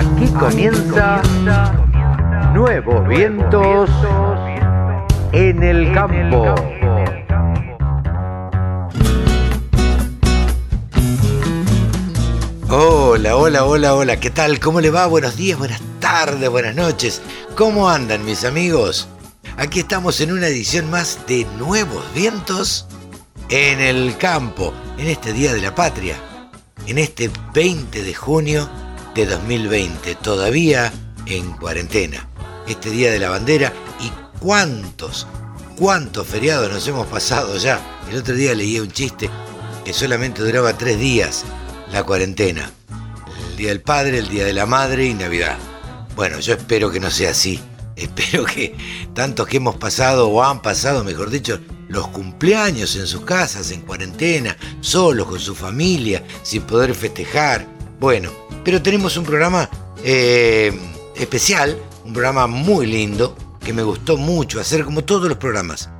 Aquí comienza Nuevos Vientos en el Campo. Hola, hola, hola, hola, ¿qué tal? ¿Cómo le va? Buenos días, buenas tardes, buenas noches. ¿Cómo andan mis amigos? Aquí estamos en una edición más de Nuevos Vientos en el Campo, en este Día de la Patria, en este 20 de junio de 2020, todavía en cuarentena. Este Día de la Bandera y cuántos, cuántos feriados nos hemos pasado ya. El otro día leí un chiste que solamente duraba tres días la cuarentena. El Día del Padre, el Día de la Madre y Navidad. Bueno, yo espero que no sea así. Espero que tantos que hemos pasado o han pasado, mejor dicho, los cumpleaños en sus casas, en cuarentena, solos con su familia, sin poder festejar. Bueno, pero tenemos un programa eh, especial, un programa muy lindo, que me gustó mucho hacer como todos los programas.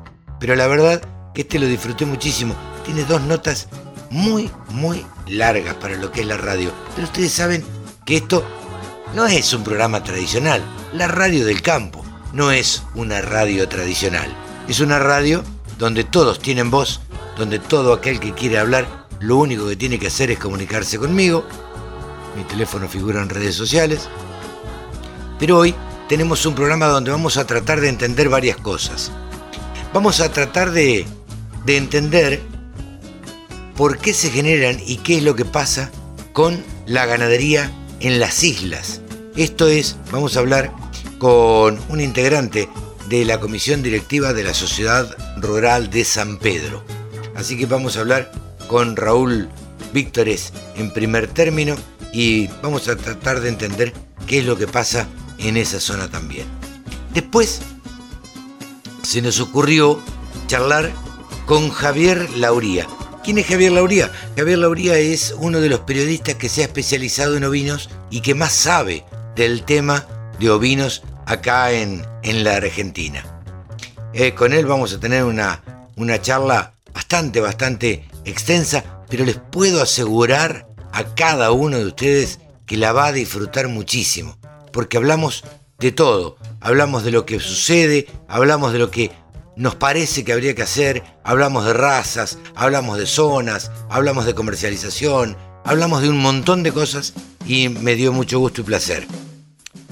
Pero la verdad que este lo disfruté muchísimo. Tiene dos notas muy, muy largas para lo que es la radio. Pero ustedes saben que esto no es un programa tradicional. La radio del campo no es una radio tradicional. Es una radio donde todos tienen voz, donde todo aquel que quiere hablar, lo único que tiene que hacer es comunicarse conmigo. Mi teléfono figura en redes sociales. Pero hoy tenemos un programa donde vamos a tratar de entender varias cosas. Vamos a tratar de, de entender por qué se generan y qué es lo que pasa con la ganadería en las islas. Esto es, vamos a hablar con un integrante de la comisión directiva de la Sociedad Rural de San Pedro. Así que vamos a hablar con Raúl Víctores en primer término y vamos a tratar de entender qué es lo que pasa en esa zona también. Después se nos ocurrió charlar con Javier Lauría, ¿Quién es Javier Lauría? Javier Lauría es uno de los periodistas que se ha especializado en ovinos y que más sabe del tema de ovinos acá en, en la Argentina. Eh, con él vamos a tener una, una charla bastante, bastante extensa, pero les puedo asegurar a cada uno de ustedes que la va a disfrutar muchísimo, porque hablamos de todo, hablamos de lo que sucede, hablamos de lo que nos parece que habría que hacer, hablamos de razas, hablamos de zonas, hablamos de comercialización, hablamos de un montón de cosas y me dio mucho gusto y placer.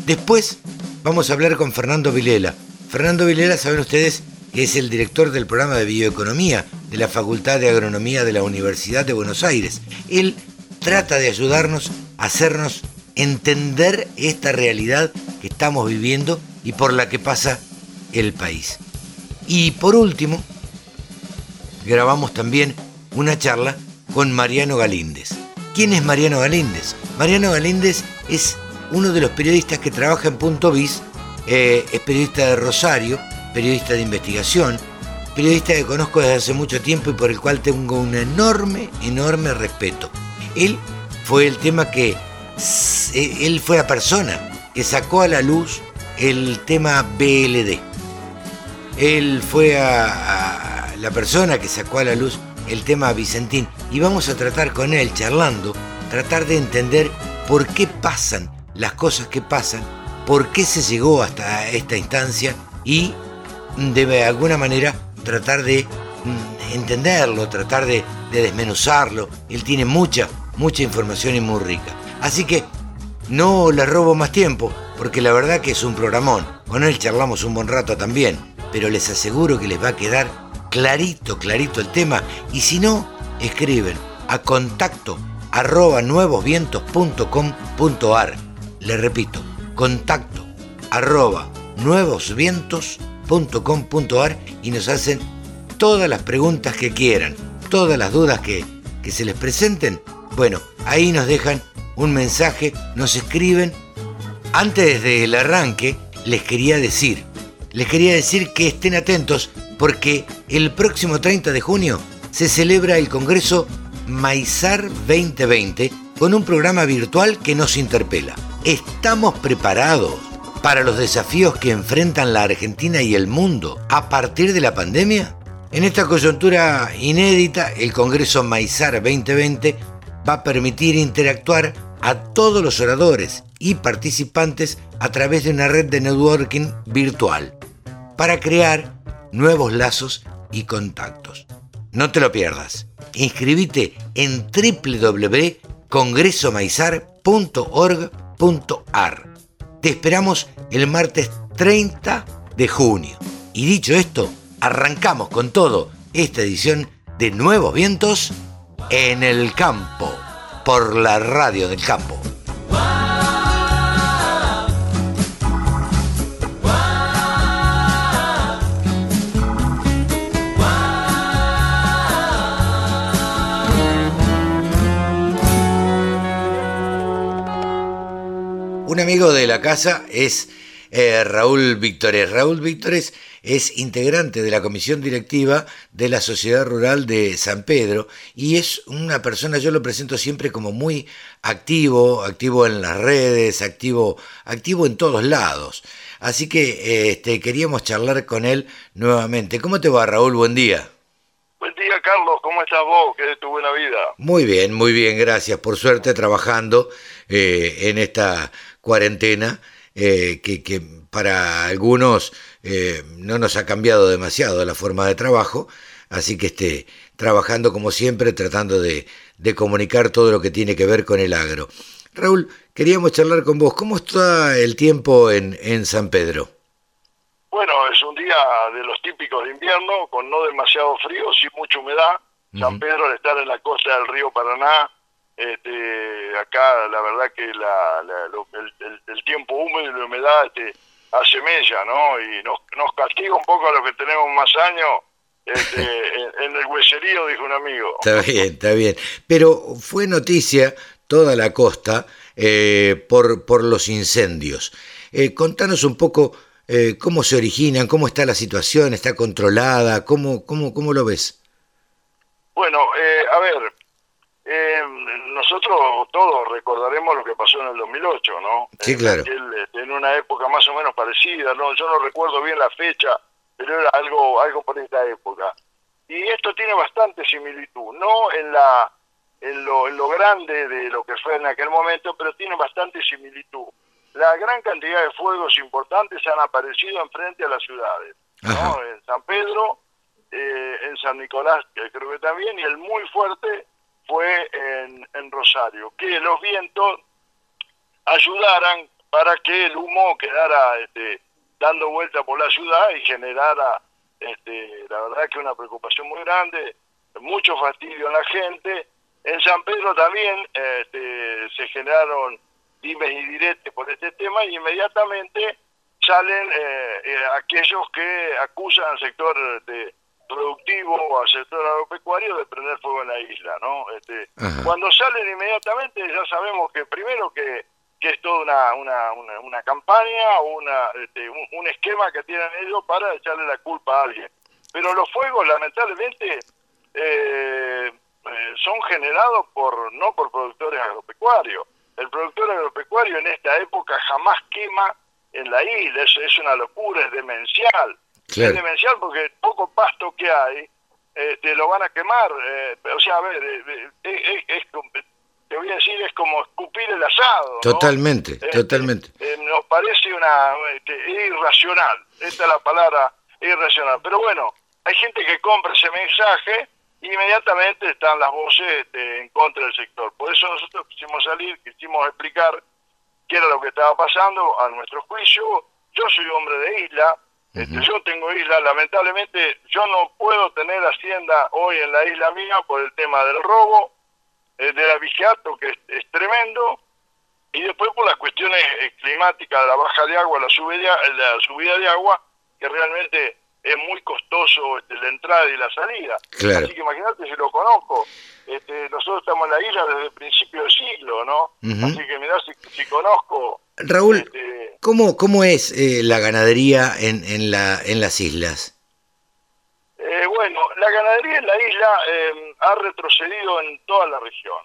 Después vamos a hablar con Fernando Vilela. Fernando Vilela, saben ustedes que es el director del programa de bioeconomía de la Facultad de Agronomía de la Universidad de Buenos Aires. Él trata de ayudarnos a hacernos entender esta realidad que estamos viviendo y por la que pasa el país. Y por último, grabamos también una charla con Mariano Galíndez. ¿Quién es Mariano Galíndez? Mariano Galíndez es uno de los periodistas que trabaja en Punto Bis, eh, es periodista de Rosario, periodista de investigación, periodista que conozco desde hace mucho tiempo y por el cual tengo un enorme, enorme respeto. Él fue el tema que, eh, él fue la persona que sacó a la luz el tema BLD. Él fue la persona que sacó a la luz el tema Vicentín y vamos a tratar con él, charlando, tratar de entender por qué pasan las cosas que pasan, por qué se llegó hasta esta instancia y de alguna manera tratar de mm, entenderlo, tratar de, de desmenuzarlo. Él tiene mucha, mucha información y muy rica. Así que no le robo más tiempo, porque la verdad que es un programón. Con él charlamos un buen rato también pero les aseguro que les va a quedar clarito, clarito el tema. Y si no, escriben a contacto arroba nuevosvientos.com.ar. Les repito, contacto arroba nuevosvientos.com.ar y nos hacen todas las preguntas que quieran, todas las dudas que, que se les presenten. Bueno, ahí nos dejan un mensaje, nos escriben. Antes del arranque, les quería decir, les quería decir que estén atentos porque el próximo 30 de junio se celebra el Congreso Maizar 2020 con un programa virtual que nos interpela. ¿Estamos preparados para los desafíos que enfrentan la Argentina y el mundo a partir de la pandemia? En esta coyuntura inédita, el Congreso Maizar 2020 va a permitir interactuar a todos los oradores y participantes a través de una red de networking virtual para crear nuevos lazos y contactos. No te lo pierdas. Inscribite en www.congresomaizar.org.ar. Te esperamos el martes 30 de junio. Y dicho esto, arrancamos con todo esta edición de Nuevos Vientos en el Campo, por la radio del campo. Un amigo de la casa es eh, Raúl Víctores. Raúl Víctores es integrante de la comisión directiva de la Sociedad Rural de San Pedro y es una persona, yo lo presento siempre como muy activo, activo en las redes, activo, activo en todos lados. Así que este, queríamos charlar con él nuevamente. ¿Cómo te va, Raúl? Buen día. Buen día, Carlos. ¿Cómo estás vos? ¿Qué es tu buena vida? Muy bien, muy bien, gracias. Por suerte, trabajando eh, en esta cuarentena eh, que, para algunos eh, no nos ha cambiado demasiado la forma de trabajo, así que esté trabajando como siempre, tratando de, comunicar todo lo que tiene que ver con el agro. Raúl, queríamos charlar con vos. ¿Cómo está el tiempo en, en San Pedro? Bueno, es un día de los típicos de invierno, con no demasiado frío, sin mucha humedad. San Pedro, al estar en la costa del río Paraná, este, acá la verdad que la, el, tiempo húmedo y la humedad este, hace mella, ¿no? Y nos, nos castiga un poco a los que tenemos más años este, en, el hueserío, dijo un amigo. Está bien, está bien. Pero fue noticia toda la costa eh, por, por los incendios. Eh, contanos un poco eh, cómo se originan, cómo está la situación, está controlada, cómo, cómo, cómo lo ves. Bueno, a ver, eh, nosotros todos recordaremos lo que pasó en el 2008, ¿no? Sí, claro. Este, en una época más o menos parecida, ¿no? Yo no recuerdo bien la fecha, pero era algo, algo por esta época. Y esto tiene bastante similitud, no en la en lo, en lo grande de lo que fue en aquel momento, pero tiene bastante similitud. La gran cantidad de fuegos importantes han aparecido enfrente a las ciudades, ¿no? En San Pedro, eh, en San Nicolás, que creo que también, y el muy fuerte fue en, Rosario, que los vientos ayudaran para que el humo quedara este, dando vuelta por la ciudad y generara, este, la verdad que una preocupación muy grande, mucho fastidio en la gente. En San Pedro también este, se generaron dimes y diretes por este tema y inmediatamente salen eh, eh, aquellos que acusan al sector de productivo al sector agropecuario de prender fuego en la isla, ¿no? Este, cuando salen inmediatamente ya sabemos que primero que, que es toda una, una, una, campaña o una, este, un, esquema que tienen ellos para echarle la culpa a alguien. Pero los fuegos lamentablemente eh, eh, son generados por no por productores agropecuarios. El productor agropecuario en esta época jamás quema en la isla, es, es una locura, es demencial es demencial porque poco pasto que hay te lo van a quemar. Eh, o sea, a ver, eh, eh, es, te voy a decir, es como escupir el asado. Totalmente, este, totalmente. nos parece una este, irracional, esta es la palabra irracional. Pero bueno, hay gente que compra ese mensaje y inmediatamente están las voces este, en contra del sector. Por eso nosotros quisimos salir, quisimos explicar qué era lo que estaba pasando a nuestro juicio. Yo soy hombre de isla, este, yo tengo isla, lamentablemente yo no puedo tener hacienda hoy en la isla mía por el tema del robo, eh, del abigeato que es, tremendo, y después por las cuestiones eh, climáticas, la baja de agua, la subida, la subida de agua, que realmente es muy costoso este, la entrada y la salida. Así que imagínate si lo conozco. Este, nosotros estamos en la isla desde el principio del siglo, ¿no? Así que mirá si, conozco... Raúl, este, ¿cómo, ¿cómo es eh, la ganadería en, en, la, en las islas? Eh, bueno, la ganadería en la isla eh, ha retrocedido en toda la región.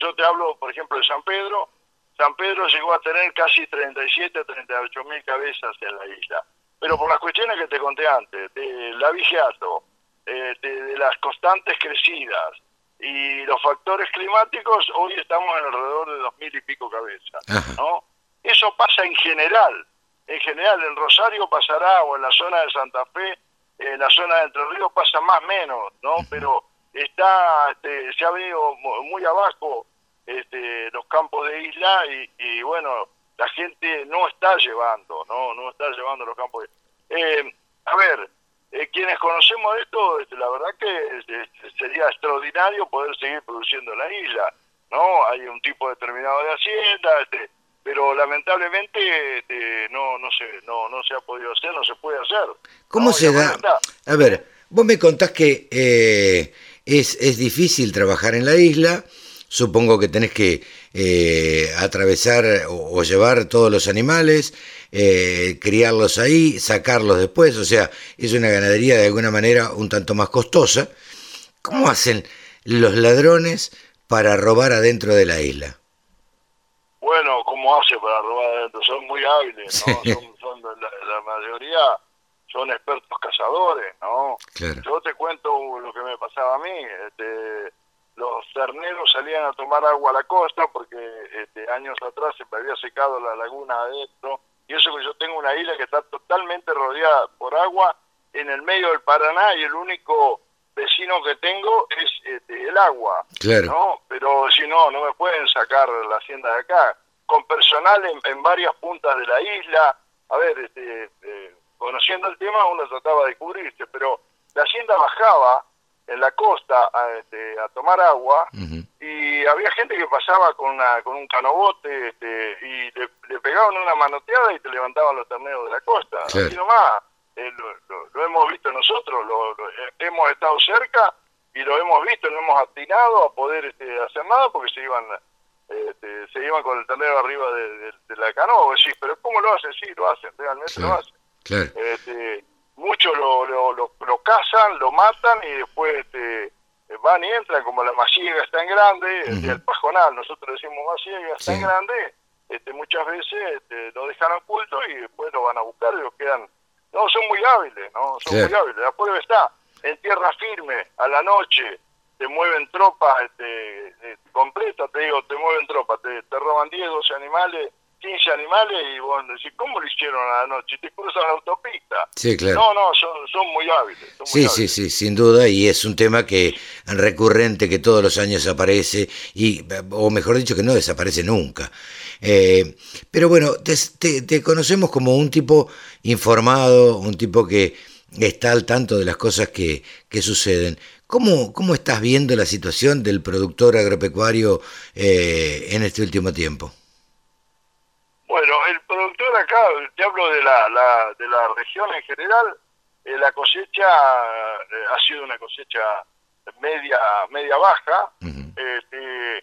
yo te hablo, por ejemplo, de San Pedro. San Pedro llegó a tener casi 37 o 38 mil cabezas en la isla pero por las cuestiones que te conté antes, del abigeato, eh, de, las constantes crecidas y los factores climáticos, hoy estamos alrededor de dos mil y pico cabezas, ¿no? Eso pasa en general, en general en Rosario pasará, o en la zona de Santa Fe, en la zona de Entre Ríos pasa más o menos, ¿no? Pero está, este, se ha venido muy abajo este, los campos de isla y, y, bueno, la gente no está llevando, no, no está llevando los campos. Eh, a ver, eh, quienes conocemos esto, este, la verdad que este, sería extraordinario poder seguir produciendo en la isla, ¿no? Hay un tipo determinado de hacienda, este, pero lamentablemente este, no no se no no se ha podido hacer, no se puede hacer. ¿Cómo se da? A ver, vos me contás que eh, es es difícil trabajar en la isla. Supongo que tenés que eh, atravesar o, llevar todos los animales, eh, criarlos ahí, sacarlos después, o sea, es una ganadería de alguna manera un tanto más costosa. ¿Cómo hacen los ladrones para robar adentro de la isla? Bueno, ¿cómo hace para robar adentro? Son muy hábiles, ¿no? Son, la, mayoría son expertos cazadores, ¿no? Yo te cuento lo que me pasaba a mí. Este, los terneros salían a tomar agua a la costa porque este, años atrás se me había secado la laguna adentro y eso que yo tengo una isla que está totalmente rodeada por agua en el medio del Paraná y el único vecino que tengo es este, el agua, claro. ¿no? Pero si no, no me pueden sacar la hacienda de acá. Con personal en, varias puntas de la isla, a ver, este, eh, conociendo el tema uno trataba de cubrirse, pero la hacienda bajaba en la costa a, este, a tomar agua y había gente que pasaba con, una, con un canobote este, y le, pegaban una manoteada y te levantaban los terneros de la costa. Así nomás, eh, lo, hemos visto nosotros, lo, hemos estado cerca y lo hemos visto, no hemos atinado a poder este, hacer nada porque se iban este, se iban con el ternero arriba de, la canoa. Sí, pero ¿cómo lo hacen? Sí, lo hacen, realmente lo hacen. Este, muchos lo, lo, lo, cazan, lo matan y después este, van y entran, como la masiega es tan grande, el pajonal, nosotros decimos masiega es tan grande, este, muchas veces este, lo dejan oculto y después lo van a buscar y lo quedan. No, son muy hábiles, ¿no? Son muy hábiles. La prueba está en tierra firme, a la noche, te mueven tropas este, eh, completas, te digo, te mueven tropas, te, te roban 10, 12 animales 15 animales y vos decís, ¿cómo lo hicieron a la noche? Te cruzan la autopista. Sí, claro. No, no, son, muy hábiles. sí, sí, sí, sin duda, y es un tema que recurrente que todos los años aparece, y o mejor dicho, que no desaparece nunca. Eh, pero bueno, te, te, conocemos como un tipo informado, un tipo que está al tanto de las cosas que, que suceden. ¿Cómo, ¿Cómo estás viendo la situación del productor agropecuario eh, en este último tiempo? Bueno, el productor acá, te hablo de la, de la región en general, eh, la cosecha eh, ha sido una cosecha media media baja. Este,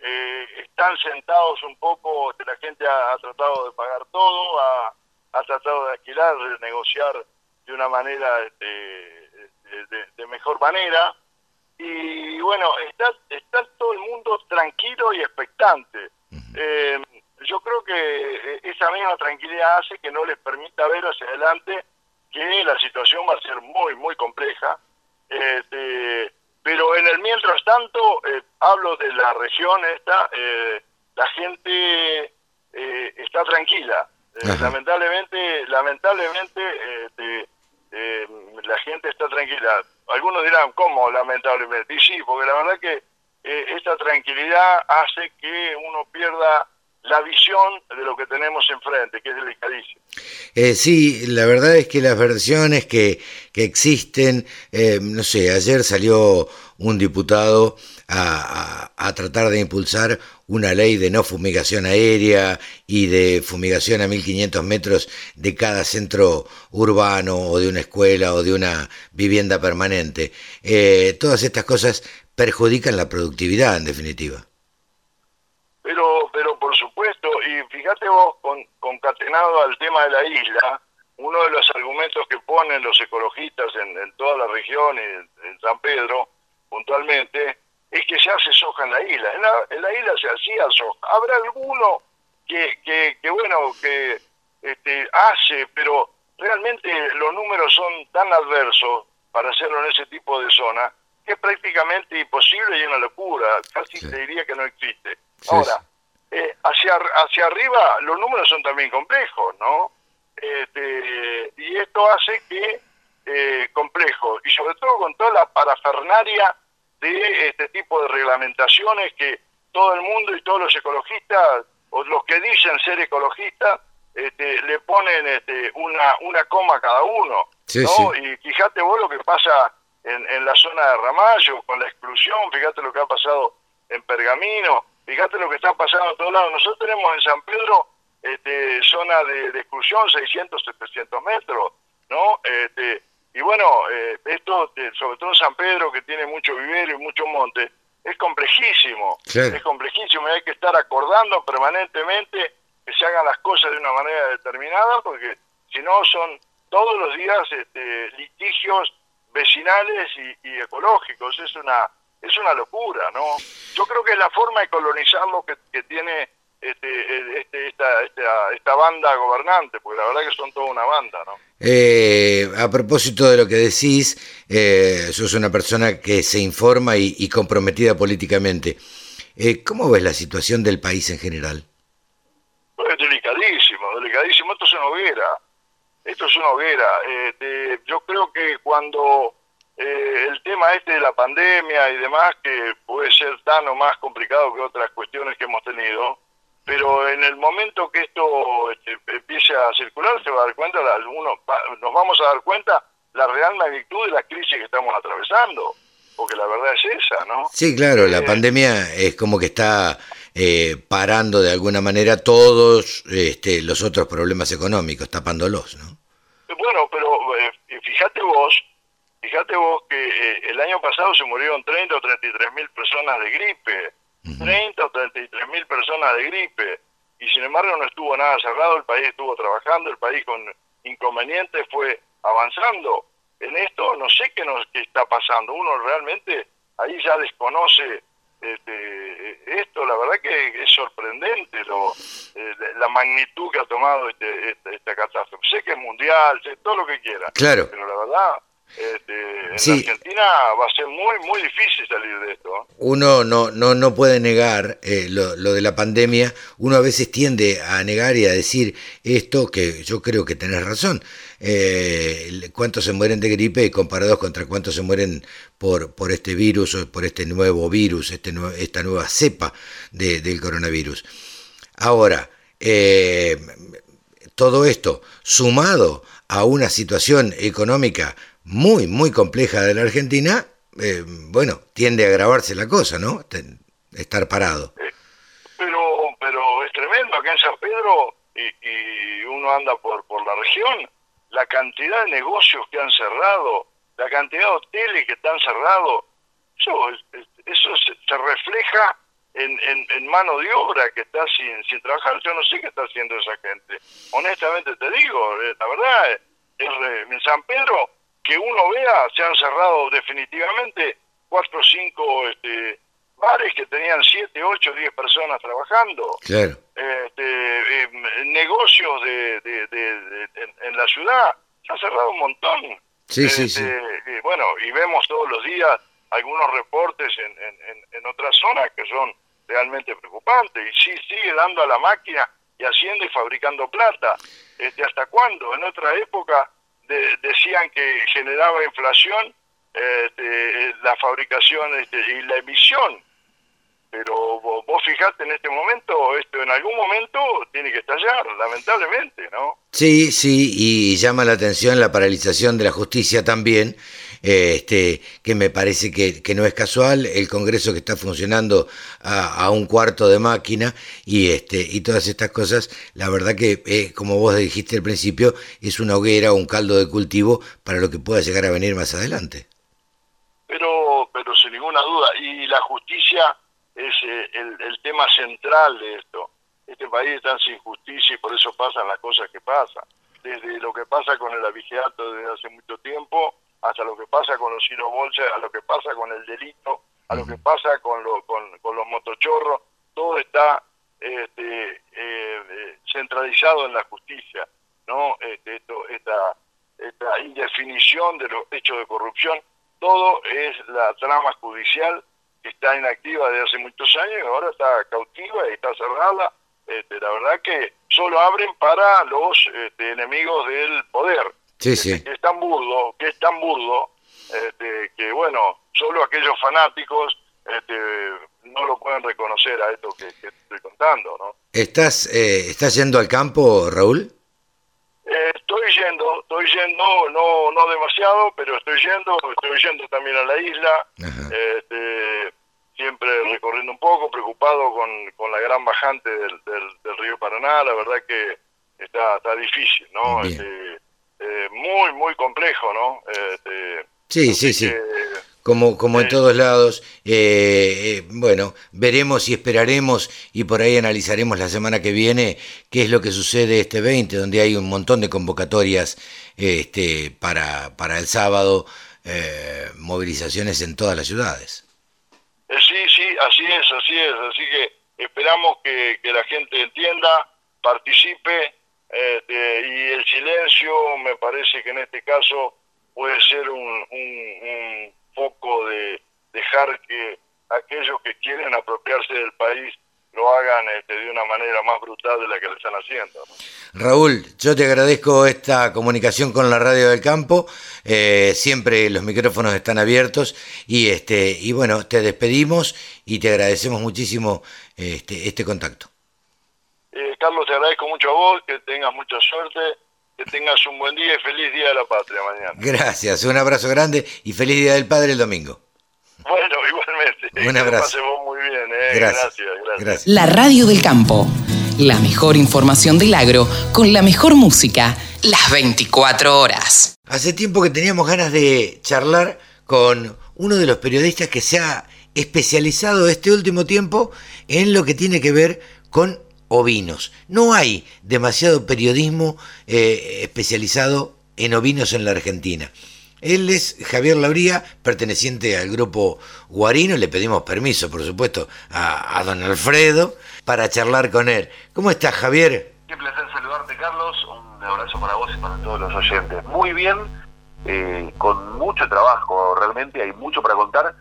eh, están sentados un poco, la gente ha, tratado de pagar todo, ha, ha, tratado de alquilar, de negociar de una manera este, de, mejor manera. Y bueno, está, está todo el mundo tranquilo y expectante yo creo que eh, esa misma tranquilidad hace que no les permita ver hacia adelante que la situación va a ser muy, muy compleja. Este, pero en el mientras tanto, eh, hablo de la región esta, eh, la gente está tranquila. lamentablemente, lamentablemente, este, la gente está tranquila. Algunos dirán, ¿cómo lamentablemente? Y sí, porque la verdad que esta tranquilidad hace que uno pierda la visión de lo que tenemos enfrente, que es delicadísimo. Eh, sí, la verdad es que las versiones que, que existen, eh, no sé, ayer salió un diputado a, a, tratar de impulsar una ley de no fumigación aérea y de fumigación a 1500 metros de cada centro urbano o de una escuela o de una vivienda permanente. Eh, todas estas cosas perjudican la productividad, en definitiva. Pero, pero supuesto, y fíjate vos, con, concatenado al tema de la isla, uno de los argumentos que ponen los ecologistas en, toda la región y en, San Pedro, puntualmente, es que se hace soja en la isla. En la, isla se hacía soja. Habrá alguno que, que, que bueno, que este, hace, pero realmente los números son tan adversos para hacerlo en ese tipo de zona que es prácticamente imposible y una locura, casi te diría que no existe. Ahora, eh, hacia, hacia arriba los números son también complejos, ¿no? Este, y esto hace que, eh, complejo, y sobre todo con toda la parafernaria de este tipo de reglamentaciones que todo el mundo y todos los ecologistas, o los que dicen ser ecologistas, este, le ponen este, una, una coma a cada uno. ¿no? Y fíjate vos lo que pasa en, en la zona de Ramallo con la exclusión, fíjate lo que ha pasado en Pergamino, fíjate lo que está pasando a todos lados. Nosotros tenemos en San Pedro este, zona de, exclusión, 600, 700 metros, ¿no? Este, y bueno, eh, esto, sobre todo en San Pedro, que tiene mucho vivero y mucho monte, es complejísimo, es complejísimo y hay que estar acordando permanentemente que se hagan las cosas de una manera determinada, porque si no son todos los días este, litigios vecinales y, ecológicos. Es una es una locura, ¿no? Yo creo que es la forma de colonizarlo que, que tiene este, este, esta, esta, esta, banda gobernante, porque la verdad que son toda una banda, ¿no? Eh, a propósito de lo que decís, eh, sos una persona que se informa y, comprometida políticamente. Eh, ¿Cómo ves la situación del país en general? Pues delicadísimo, delicadísimo. Esto es una hoguera. Esto es una hoguera. Eh, yo creo que cuando eh, el tema este de la pandemia y demás, que puede ser tan o más complicado que otras cuestiones que hemos tenido, pero en el momento que esto este, empiece a circular se va a dar cuenta, algunos, nos vamos a dar cuenta la real magnitud de la crisis que estamos atravesando, porque la verdad es esa, ¿no? Sí, claro, la eh, pandemia es como que está eh, parando de alguna manera todos este, los otros problemas económicos, tapándolos, ¿no? Bueno, pero eh, fíjate vos, fíjate vos que eh, el año pasado se murieron 30 o 33 mil personas de gripe, 30 o 33 mil personas de gripe, y sin embargo no estuvo nada cerrado, el país estuvo trabajando, el país con inconvenientes fue avanzando. En esto no sé qué nos qué está pasando, uno realmente ahí ya desconoce este, esto la verdad que es sorprendente lo, eh, la magnitud que ha tomado este, este, esta catástrofe. Sé que es mundial, sé todo lo que quiera, claro. pero la verdad este, en Argentina va a ser muy muy difícil salir de esto. ¿eh? Uno no no no puede negar eh, lo, lo, de la pandemia. Uno a veces tiende a negar y a decir esto que yo creo que tenés razón eh, cuántos se mueren de gripe comparados contra cuántos se mueren por, por este virus o por este nuevo virus, este, esta nueva cepa de, del coronavirus. Ahora, todo esto sumado a una situación económica muy, muy compleja de la Argentina, eh, bueno, tiende a agravarse la cosa, ¿no? Estar parado. Pero, pero es tremendo acá en San Pedro y, y uno anda por, por la región la cantidad de negocios que han cerrado, la cantidad de hoteles que están cerrados, eso, eso se, refleja en, en, mano de obra que está sin, sin trabajar. Yo no sé qué está haciendo esa gente. Honestamente te digo, eh, la verdad, es, en San Pedro, que uno vea, se han cerrado definitivamente cuatro o cinco este, bares que tenían siete, ocho, diez personas trabajando. Claro. Este, em, negocios de, en, la ciudad, se ha cerrado un montón. Sí, sí, sí. Este, y bueno, y vemos todos los días algunos reportes en, en, otras zonas que son realmente preocupantes. Y sí, sigue dando a la máquina y haciendo y fabricando plata. Este, ¿Hasta cuándo? En otra época decían que generaba inflación este, la fabricación este, y la emisión pero vos, fijate en este momento, esto en algún momento tiene que estallar, lamentablemente, ¿no? Sí, sí, y llama la atención la paralización de la justicia también, este, que me parece que, no es casual, el Congreso que está funcionando a, un cuarto de máquina y, este, y todas estas cosas, la verdad que, eh, como vos dijiste al principio, es una hoguera, un caldo de cultivo para lo que pueda llegar a venir más adelante. Pero, pero sin ninguna duda, y la justicia es eh, el, el, tema central de esto. Este país está sin justicia y por eso pasan las cosas que pasan. Desde lo que pasa con el abigeato desde hace mucho tiempo, hasta lo que pasa con los Ciro Bolsa, a lo que pasa con el delito, a lo que pasa con, lo, con, con los motochorros, todo está este, eh, eh, centralizado en la justicia, ¿no? Este, esto, esta, esta indefinición de los hechos de corrupción todo es la trama judicial que está inactiva desde hace muchos años y ahora está cautiva y está cerrada. Este, la verdad que solo abren para los este, enemigos del poder. Sí, sí. Que es tan burdo, que es tan burdo, este, que bueno, solo aquellos fanáticos este, no lo pueden reconocer a esto que, estoy contando, ¿no? ¿Estás, eh, ¿Estás yendo al campo, Raúl? Eh, estoy yendo, estoy yendo, no no demasiado, pero estoy yendo, estoy yendo también a la isla, este, siempre recorriendo un poco, preocupado con, con la gran bajante del, del, río Paraná, la verdad que está, está difícil, ¿no? Este, eh, muy, muy complejo, ¿no? Este, sí, sí, sí como, como en todos lados. Eh, eh, bueno, veremos y esperaremos y por ahí analizaremos la semana que viene qué es lo que sucede este 20, donde hay un montón de convocatorias este, para, para el sábado, eh, movilizaciones en todas las ciudades. Sí, sí, así es, así es. Así que esperamos que, la gente entienda, participe este, y el silencio me parece que en este caso puede ser un poco de dejar que aquellos que quieren apropiarse del país lo hagan este, de una manera más brutal de la que lo están haciendo. Raúl, yo te agradezco esta comunicación con la radio del campo. Eh, siempre los micrófonos están abiertos y este y bueno te despedimos y te agradecemos muchísimo este, este contacto. Agradezco mucho a vos, que tengas mucha suerte que tengas un buen día y feliz Día de la Patria mañana. Gracias, un abrazo grande y feliz Día del Padre el domingo. Bueno, igualmente. Un abrazo. muy bien, ¿eh? gracias, gracias, La radio del campo. La mejor información del agro con la mejor música las 24 horas. Hace tiempo que teníamos ganas de charlar con uno de los periodistas que se ha especializado este último tiempo en lo que tiene que ver con ovinos. No hay demasiado periodismo eh, especializado en ovinos en la Argentina. Él es Javier Lauría, perteneciente al grupo Guarino. Le pedimos permiso, por supuesto, a, don Alfredo para charlar con él. ¿Cómo estás, Javier? Qué placer saludarte, Carlos. Un abrazo para vos y para todos los oyentes. Muy bien, eh, con mucho trabajo, realmente hay mucho para contar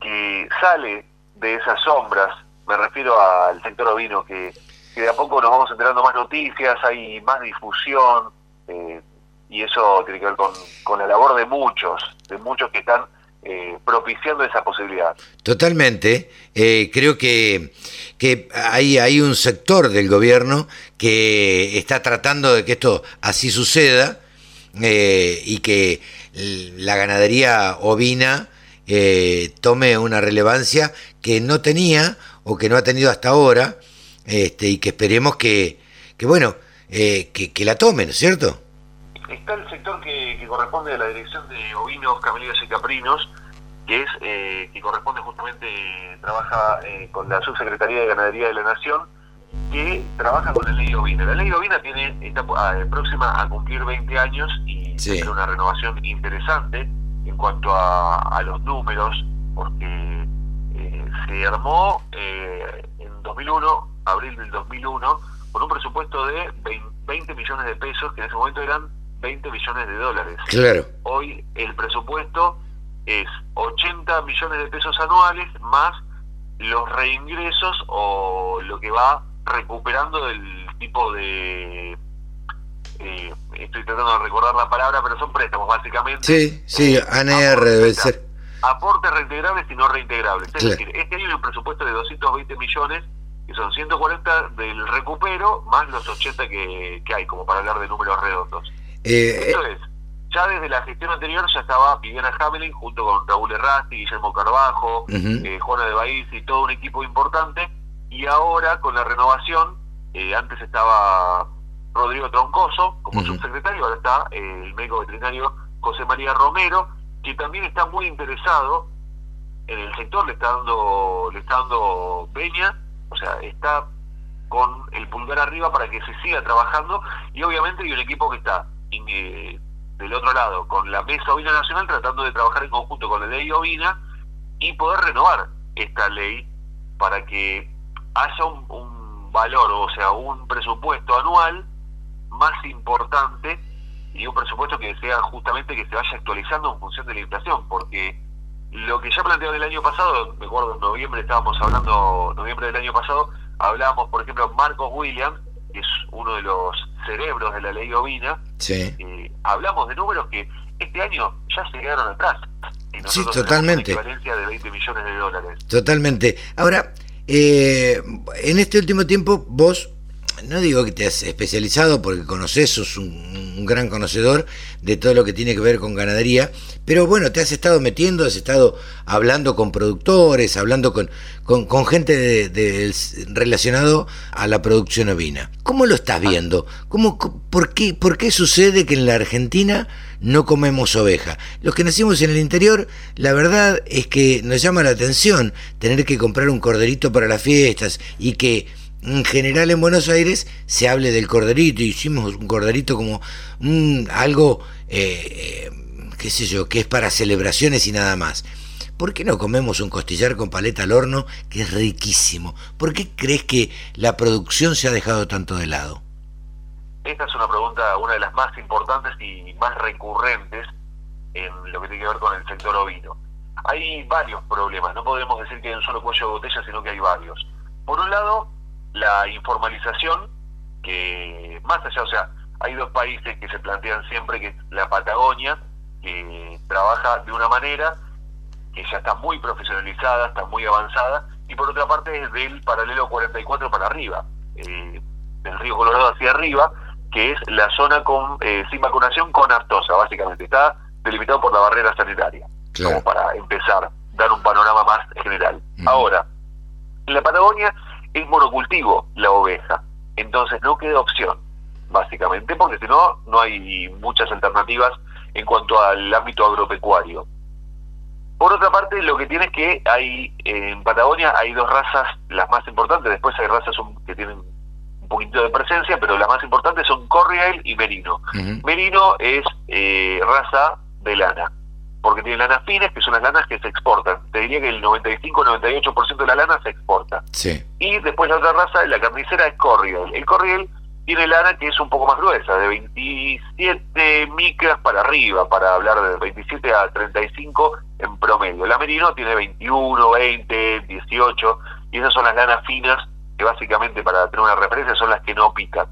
que sale de esas sombras. Me refiero al sector ovino que que de a poco nos vamos enterando más noticias, hay más difusión, eh, y eso tiene que ver con, la labor de muchos, de muchos que están eh, propiciando esa posibilidad. Totalmente. Eh, creo que, que hay, hay un sector del gobierno que está tratando de que esto así suceda y que la ganadería ovina tome una relevancia que no tenía o que no ha tenido hasta ahora este, y que esperemos que, que bueno, eh, que, la tomen, ¿cierto? Está el sector que, corresponde a la Dirección de Ovinos, Camelías y Caprinos, que es eh, que corresponde justamente, trabaja eh, con la Subsecretaría de Ganadería de la Nación, que trabaja con la ley ovina. La ley ovina tiene, está próxima a cumplir 20 años y tiene una renovación interesante en cuanto a, a los números, porque se armó en 2001 abril del 2001, con un presupuesto de 20 millones de pesos, que en ese momento eran 20 millones de dólares. Claro. Hoy el presupuesto es 80 millones de pesos anuales más los reingresos o lo que va recuperando del tipo de... Eh, estoy tratando de recordar la palabra, pero son préstamos básicamente. Sí, sí, ANR debe ser. Aportes reintegrables y no reintegrables. Es decir, este año hay un presupuesto de 220 millones que son 140 del recupero más los 80 que, hay, como para hablar de números redondos. Eh, Esto es, ya desde la gestión anterior ya estaba Viviana Hamelin junto con Raúl Errasti, Guillermo Carbajo, eh, Juana de Baís y todo un equipo importante, y ahora con la renovación, eh, antes estaba Rodrigo Troncoso como subsecretario, ahora está el médico veterinario José María Romero, que también está muy interesado en el sector, le está dando, le está dando veña o sea, está con el pulgar arriba para que se siga trabajando y obviamente hay un equipo que está eh, del otro lado con la Mesa Ovina Nacional tratando de trabajar en conjunto con la ley Ovina y poder renovar esta ley para que haya un, valor, o sea, un presupuesto anual más importante y un presupuesto que sea justamente que se vaya actualizando en función de la inflación, porque lo que ya plantearon el año pasado, me acuerdo en noviembre estábamos hablando, noviembre del año pasado, hablábamos, por ejemplo, Marcos Williams, que es uno de los cerebros de la ley ovina, sí. Eh, hablamos de números que este año ya se quedaron atrás. sí, totalmente. Una de 20 millones de dólares. Totalmente. Ahora, eh, en este último tiempo vos no digo que te has especializado porque conoces, sos un, gran conocedor de todo lo que tiene que ver con ganadería, pero bueno, te has estado metiendo, has estado hablando con productores, hablando con, con, gente de, relacionado a la producción ovina. ¿Cómo lo estás viendo? ¿Cómo, por, qué, ¿Por qué sucede que en la Argentina no comemos oveja? Los que nacimos en el interior, la verdad es que nos llama la atención tener que comprar un corderito para las fiestas y que en general en Buenos Aires se hable del corderito, hicimos un corderito como algo, eh, eh, qué sé yo, que es para celebraciones y nada más. ¿Por qué no comemos un costillar con paleta al horno, que es riquísimo? ¿Por qué crees que la producción se ha dejado tanto de lado? Esta es una pregunta, una de las más importantes y más recurrentes en lo que tiene que ver con el sector ovino. Hay varios problemas, no podemos decir que hay un solo cuello de botella, sino que hay varios. Por un lado, la informalización, que más allá, o sea, hay dos países que se plantean siempre, que es la Patagonia, que trabaja de una manera que ya está muy profesionalizada, está muy avanzada, y por otra parte es del paralelo 44 para arriba, eh, del río Colorado hacia arriba, que es la zona con eh, sin vacunación con aftosa, básicamente. Está delimitado por la barrera sanitaria, como para empezar, dar un panorama más general. Ahora, en la Patagonia es monocultivo la oveja, entonces no queda opción, básicamente, porque si no, no hay muchas alternativas en cuanto al ámbito agropecuario. Por otra parte, lo que tiene es que hay en Patagonia hay dos razas, las más importantes, después hay razas que tienen un poquito de presencia, pero las más importantes son Corriel y Merino. Merino es eh, raza de lana, porque tiene lanas finas, que son las lanas que se exportan. Te diría que el 95-98% de la lana se exporta. Sí. Y después la otra raza, la carnicera, es Corriel. El Corriel tiene lana que es un poco más gruesa, de 27 micras para arriba, para hablar de 27 a 35 en promedio. La Merino tiene 21, 20, 18, y esas son las lanas finas que básicamente, para tener una referencia, son las que no pican.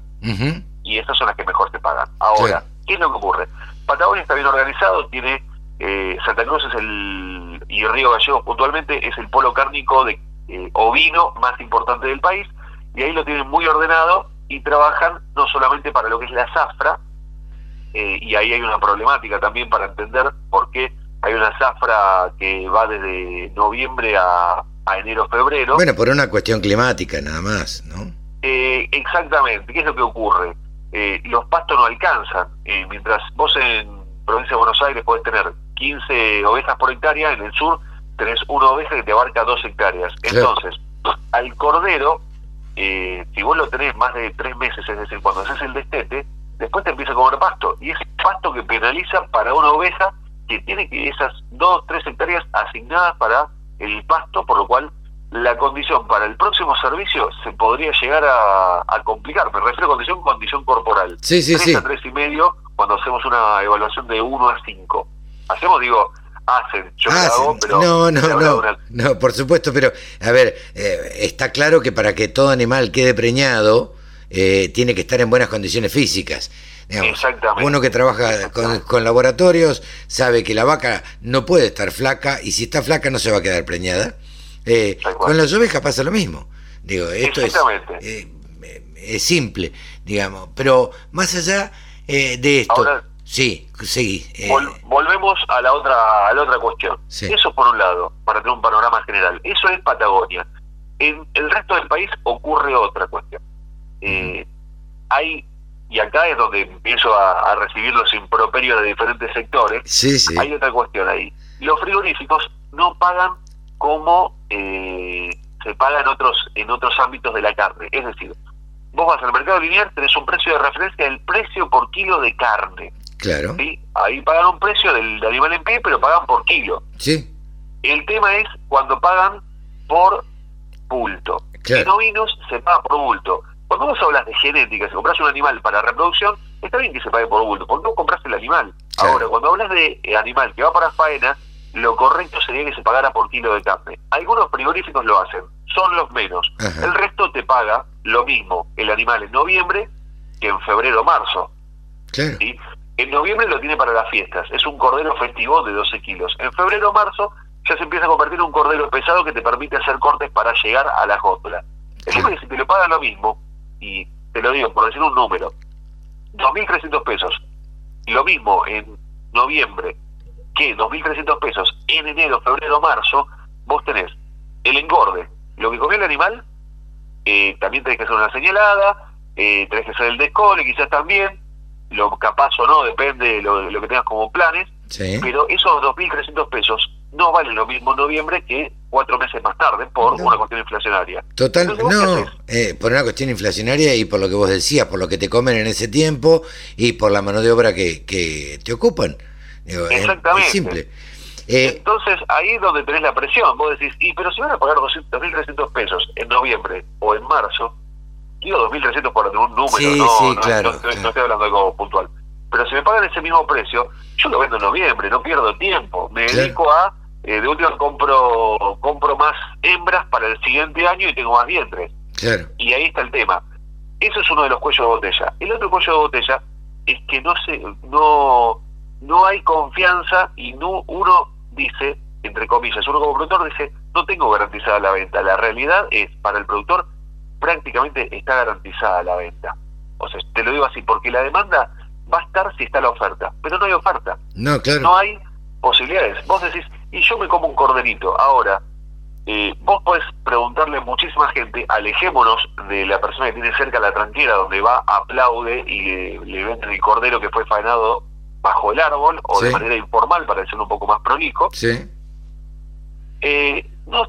Y esas son las que mejor se pagan. Ahora, ¿qué es lo que ocurre? Patagonia está bien organizado, tiene eh, Santa Cruz es el, y Río Gallegos puntualmente, es el polo cárnico de eh, ovino más importante del país, y ahí lo tienen muy ordenado y trabajan no solamente para lo que es la zafra, eh, y ahí hay una problemática también para entender por qué hay una zafra que va desde noviembre a, a enero, febrero. Bueno, por una cuestión climática nada más, ¿no? exactamente, ¿qué es lo que ocurre? los pastos no alcanzan, mientras vos en provincia de Buenos Aires podés tener 15 ovejas por hectárea, en el sur tenés una oveja que te abarca dos hectáreas. Entonces, al cordero, eh, si vos lo tenés más de tres meses, es decir, cuando haces el destete, después te empieza a comer pasto. Y es pasto que penaliza para una oveja que tiene que esas dos, tres hectáreas asignadas para el pasto, por lo cual la condición para el próximo servicio se podría llegar a, complicar. Me refiero a condición, condición corporal. Sí, sí, 3 sí. a tres y medio cuando hacemos una evaluación de 1 a 5 hacemos, digo, hacen, yo hago, pero... No, no, no, no, por supuesto, pero, a ver, eh, está claro que para que todo animal quede preñado, eh, tiene que estar en buenas condiciones físicas. Exactamente. Uno que trabaja con, laboratorios sabe que la vaca no puede estar flaca y si está flaca no se va a quedar preñada. Eh, con las ovejas pasa lo mismo. Digo, esto es, es simple, digamos. Pero más allá de esto... Sí, sí. Eh. volvemos a la otra a la otra cuestión. Eso por un lado, para tener un panorama general. Eso es Patagonia. En el resto del país ocurre otra cuestión. Eh, hay, y acá es donde empiezo a, recibir los improperios de diferentes sectores, sí, sí. hay otra cuestión ahí. Los frigoríficos no pagan como eh, se paga en otros, en otros ámbitos de la carne. Es decir, vos vas al mercado lineal, tenés un precio de referencia del precio por kilo de carne. Claro. ¿sí? Ahí pagan un precio del, animal en pie, pero pagan por kilo. Sí. El tema es cuando pagan por bulto. En ovinos se paga por bulto. Cuando vos hablas de genética, si compras un animal para reproducción, está bien que se pague por bulto, porque no compras el animal. Ahora, cuando hablas de eh, animal que va para faena, lo correcto sería que se pagara por kilo de carne. Algunos frigoríficos lo hacen, son los menos. El resto te paga lo mismo el animal en noviembre que en febrero o marzo. En noviembre lo tiene para las fiestas, es un cordero festivo de 12 kilos. En febrero o marzo ya se empieza a convertir en un cordero pesado que te permite hacer cortes para llegar a la góndola. El es que si te lo pagan lo mismo, y te lo digo por decir un número, 2.300 pesos, lo mismo en noviembre que 2.300 pesos en enero, febrero, marzo, vos tenés el engorde, lo que comió el animal, eh, también tenés que hacer una señalada, eh, tenés que hacer el descole quizás también, lo capaz o no, depende de lo, lo que tengas como planes, pero esos 2.300 pesos no vale lo mismo en noviembre que cuatro meses más tarde por una cuestión inflacionaria. Total, no, eh, por una cuestión inflacionaria y por lo que vos decías, por lo que te comen en ese tiempo y por la mano de obra que, que te ocupan. Exactamente. simple. Eh, Entonces ahí es donde tenés la presión. Vos decís, y pero si van a pagar 2.300 pesos en noviembre o en marzo, digo 2.300 por un número, no, no, claro, no, estoy hablando de algo puntual. Pero si me pagan ese mismo precio, yo lo vendo en noviembre, no pierdo tiempo. Me dedico a eh, de última compro compro más hembras para el siguiente año y tengo más vientres. Y ahí está el tema. Eso es uno de los cuellos de botella. El otro cuello de botella es que no se no no hay confianza y no uno dice entre comillas, uno como productor dice, no tengo garantizada la venta. La realidad es, para el productor, prácticamente está garantizada la venta. O sea, te lo digo así, porque la demanda va a estar si está la oferta, pero no hay oferta. No, claro. No hay posibilidades. Vos decís, y yo me como un corderito. Ahora, eh, vos podés preguntarle a muchísima gente, alejémonos de la persona que tiene cerca la tranquera, donde va, aplaude y le, venden el cordero que fue faenado bajo el árbol o de manera informal para ser un poco más prolijo. Sí. Eh, no,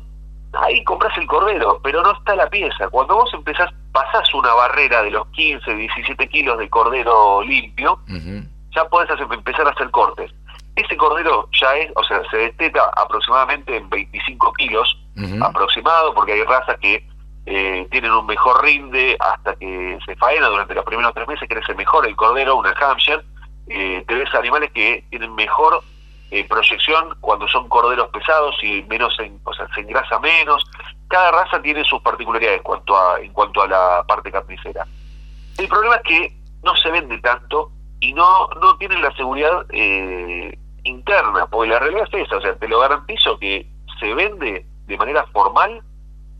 ahí compras el cordero, pero no está la pieza. Cuando vos empezás, pasás una barrera de los 15, 17 kilos de cordero limpio, ya podés empezar a hacer cortes. Ese cordero ya es, o sea, se desteta aproximadamente en 25 kilos aproximado, porque hay razas que eh, tienen un mejor rinde hasta que se faena durante los primeros tres meses, crece mejor el cordero, una Hampshire. Eh, te ves animales que tienen mejor eh, proyección cuando son corderos pesados y menos, o sea, se engrasa menos. Cada raza tiene sus particularidades en cuanto a, en cuanto a la parte carnicera. El problema es que no se vende tanto y no, no tienen la seguridad eh, interna, porque la realidad es esa, o sea, te lo garantizo que se vende de manera formal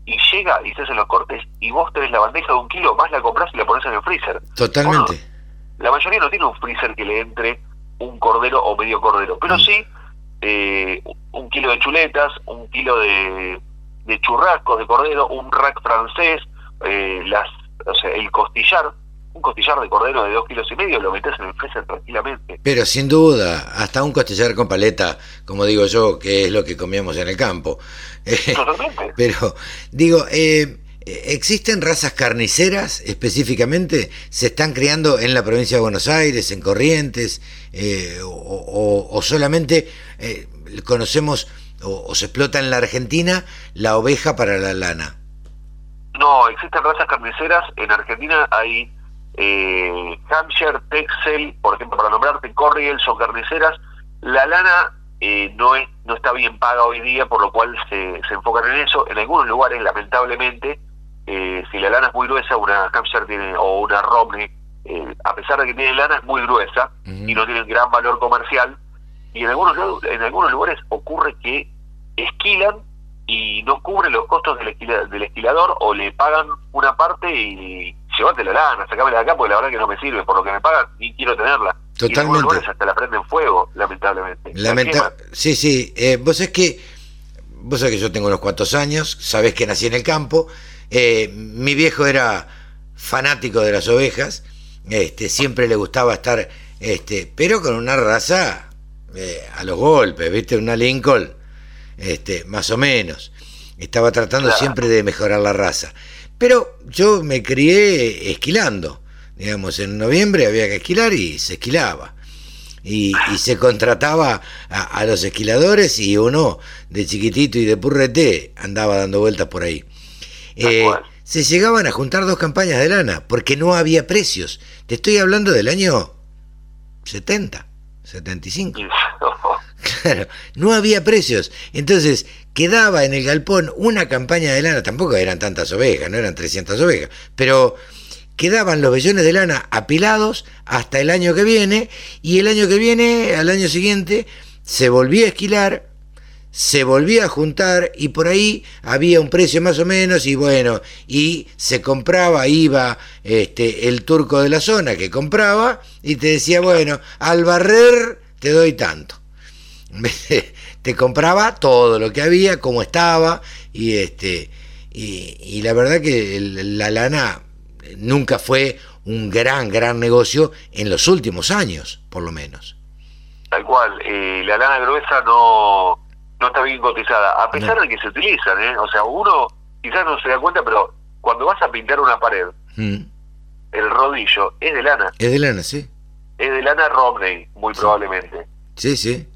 y llega y se hacen los cortes y vos tenés la bandeja de un kilo, más la compras y la pones en el freezer. Totalmente. la mayoría no tiene un freezer que le entre un cordero o medio cordero, pero mm. sí eh, un kilo de chuletas, un kilo de, de churrascos de cordero, un rack francés, eh, las, o sea, el costillar, un costillar de cordero de dos kilos y medio lo metes en el freezer tranquilamente. Pero sin duda, hasta un costillar con paleta, como digo yo, que es lo que comíamos en el campo. Totalmente. Pero, digo, eh, ¿existen razas carniceras específicamente? ¿Se están criando en la provincia de Buenos Aires, en Corrientes? Eh, o, solamente eh, conocemos o se explota en la Argentina la oveja para la lana? No, existen razas carniceras. En Argentina hay eh, Hampshire, Texel, por ejemplo, para nombrarte, Corriel, son carniceras. La lana eh, no es no está bien paga hoy día, por lo cual se, se enfocan en eso. En algunos lugares, lamentablemente, eh, si la lana es muy gruesa, una Hampshire tiene, o una Romney, eh, a pesar de que tiene lana, es muy gruesa y no tiene gran valor comercial. Y en algunos, en algunos lugares ocurre que esquilan y no cubren los costos del, del esquilador o le pagan una parte y llévate la lana, sacámela de acá porque la verdad que no me sirve, por lo que me pagan y quiero tenerla. Totalmente. Y hasta la prenden fuego, lamentablemente. Lamenta sí, sí. Eh, vos es que, vos sabés que yo tengo unos cuantos años, sabés que nací en el campo. Eh, mi viejo era fanático de las ovejas, este, siempre le gustaba estar, este, pero con una raza eh, a los golpes, ¿viste? Una Lincoln, este, más o menos. Estaba tratando siempre de mejorar la raza. Pero yo me crié esquilando. Digamos, en noviembre había que esquilar y se esquilaba. Y, se contrataba a, los esquiladores y uno de chiquitito y de purrete andaba dando vueltas por ahí. Eh, se llegaban a juntar dos campañas de lana, porque no había precios. Te estoy hablando del año 70, 75. Claro, no había precios. Entonces, quedaba en el galpón una campaña de lana, tampoco eran tantas ovejas, no eran 300 ovejas, pero quedaban los vellones de lana apilados hasta el año que viene, y el año que viene, al año siguiente, se volvía a esquilar, se volvía a juntar y por ahí había un precio más o menos y bueno, y se compraba, iba este, el turco de la zona que compraba y te decía, bueno, al barrer te doy tanto. te compraba todo lo que había, como estaba, y este, y, la verdad que la lana nunca fue un gran, gran negocio en los últimos años, por lo menos. Tal cual, eh, la lana gruesa no, no está bien cotizada, a pesar de que se utilizan, ¿eh? O sea, uno quizás no se da cuenta, pero cuando vas a pintar una pared, mm. el rodillo es de lana. Es de lana, sí. Es de lana Romney, muy probablemente. Sí, sí.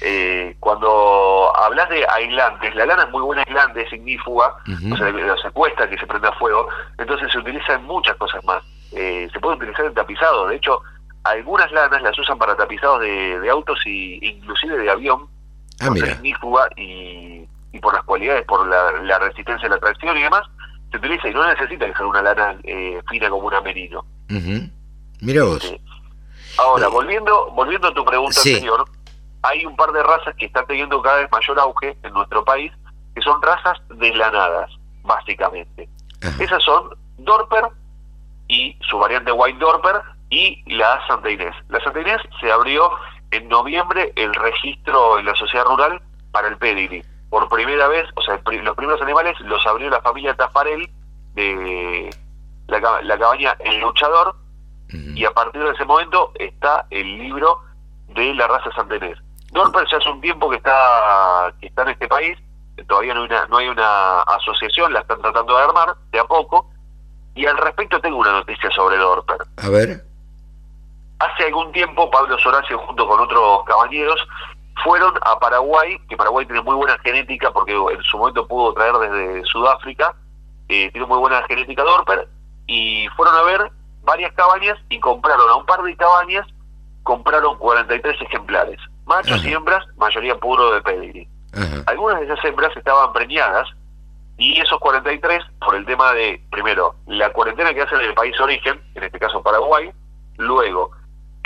Eh, cuando hablas de aislantes, la lana es muy buena aislante, es ignífuga, o sea, se cuesta que se prenda fuego, entonces se utiliza en muchas cosas más. Eh, se puede utilizar en tapizado, de hecho, algunas lanas las usan para tapizados de, autos y inclusive de avión, ah, ignífuga y, por las cualidades, por la, resistencia a la tracción y demás, se utiliza y no necesita que sea una lana eh, fina como una merino. Mira vos. Este, ahora, volviendo, volviendo a tu pregunta anterior, hay un par de razas que están teniendo cada vez mayor auge en nuestro país, que son razas deslanadas, básicamente. Esas son Dorper y su variante White Dorper y la Santa Inés. La Santa Inés se abrió en noviembre el registro en la sociedad rural para el pedigree. Por primera vez, o sea, los primeros animales los abrió la familia Tafarel de la, la cabaña El Luchador y a partir de ese momento está el libro de la raza Santa Inés. Dorper ya hace un tiempo que está que está en este país, todavía no hay, una, no hay una asociación, la están tratando de armar de a poco, y al respecto tengo una noticia sobre Dorper. A ver. Hace algún tiempo Pablo Soracio junto con otros caballeros fueron a Paraguay, que Paraguay tiene muy buena genética porque en su momento pudo traer desde Sudáfrica, eh, tiene muy buena genética Dorper, y fueron a ver varias cabañas y compraron a un par de cabañas, compraron 43 ejemplares machos y hembras, mayoría puro de pedigree. Algunas de esas hembras estaban preñadas y esos 43, por el tema de, primero, la cuarentena que hacen en el país origen, en este caso Paraguay, luego,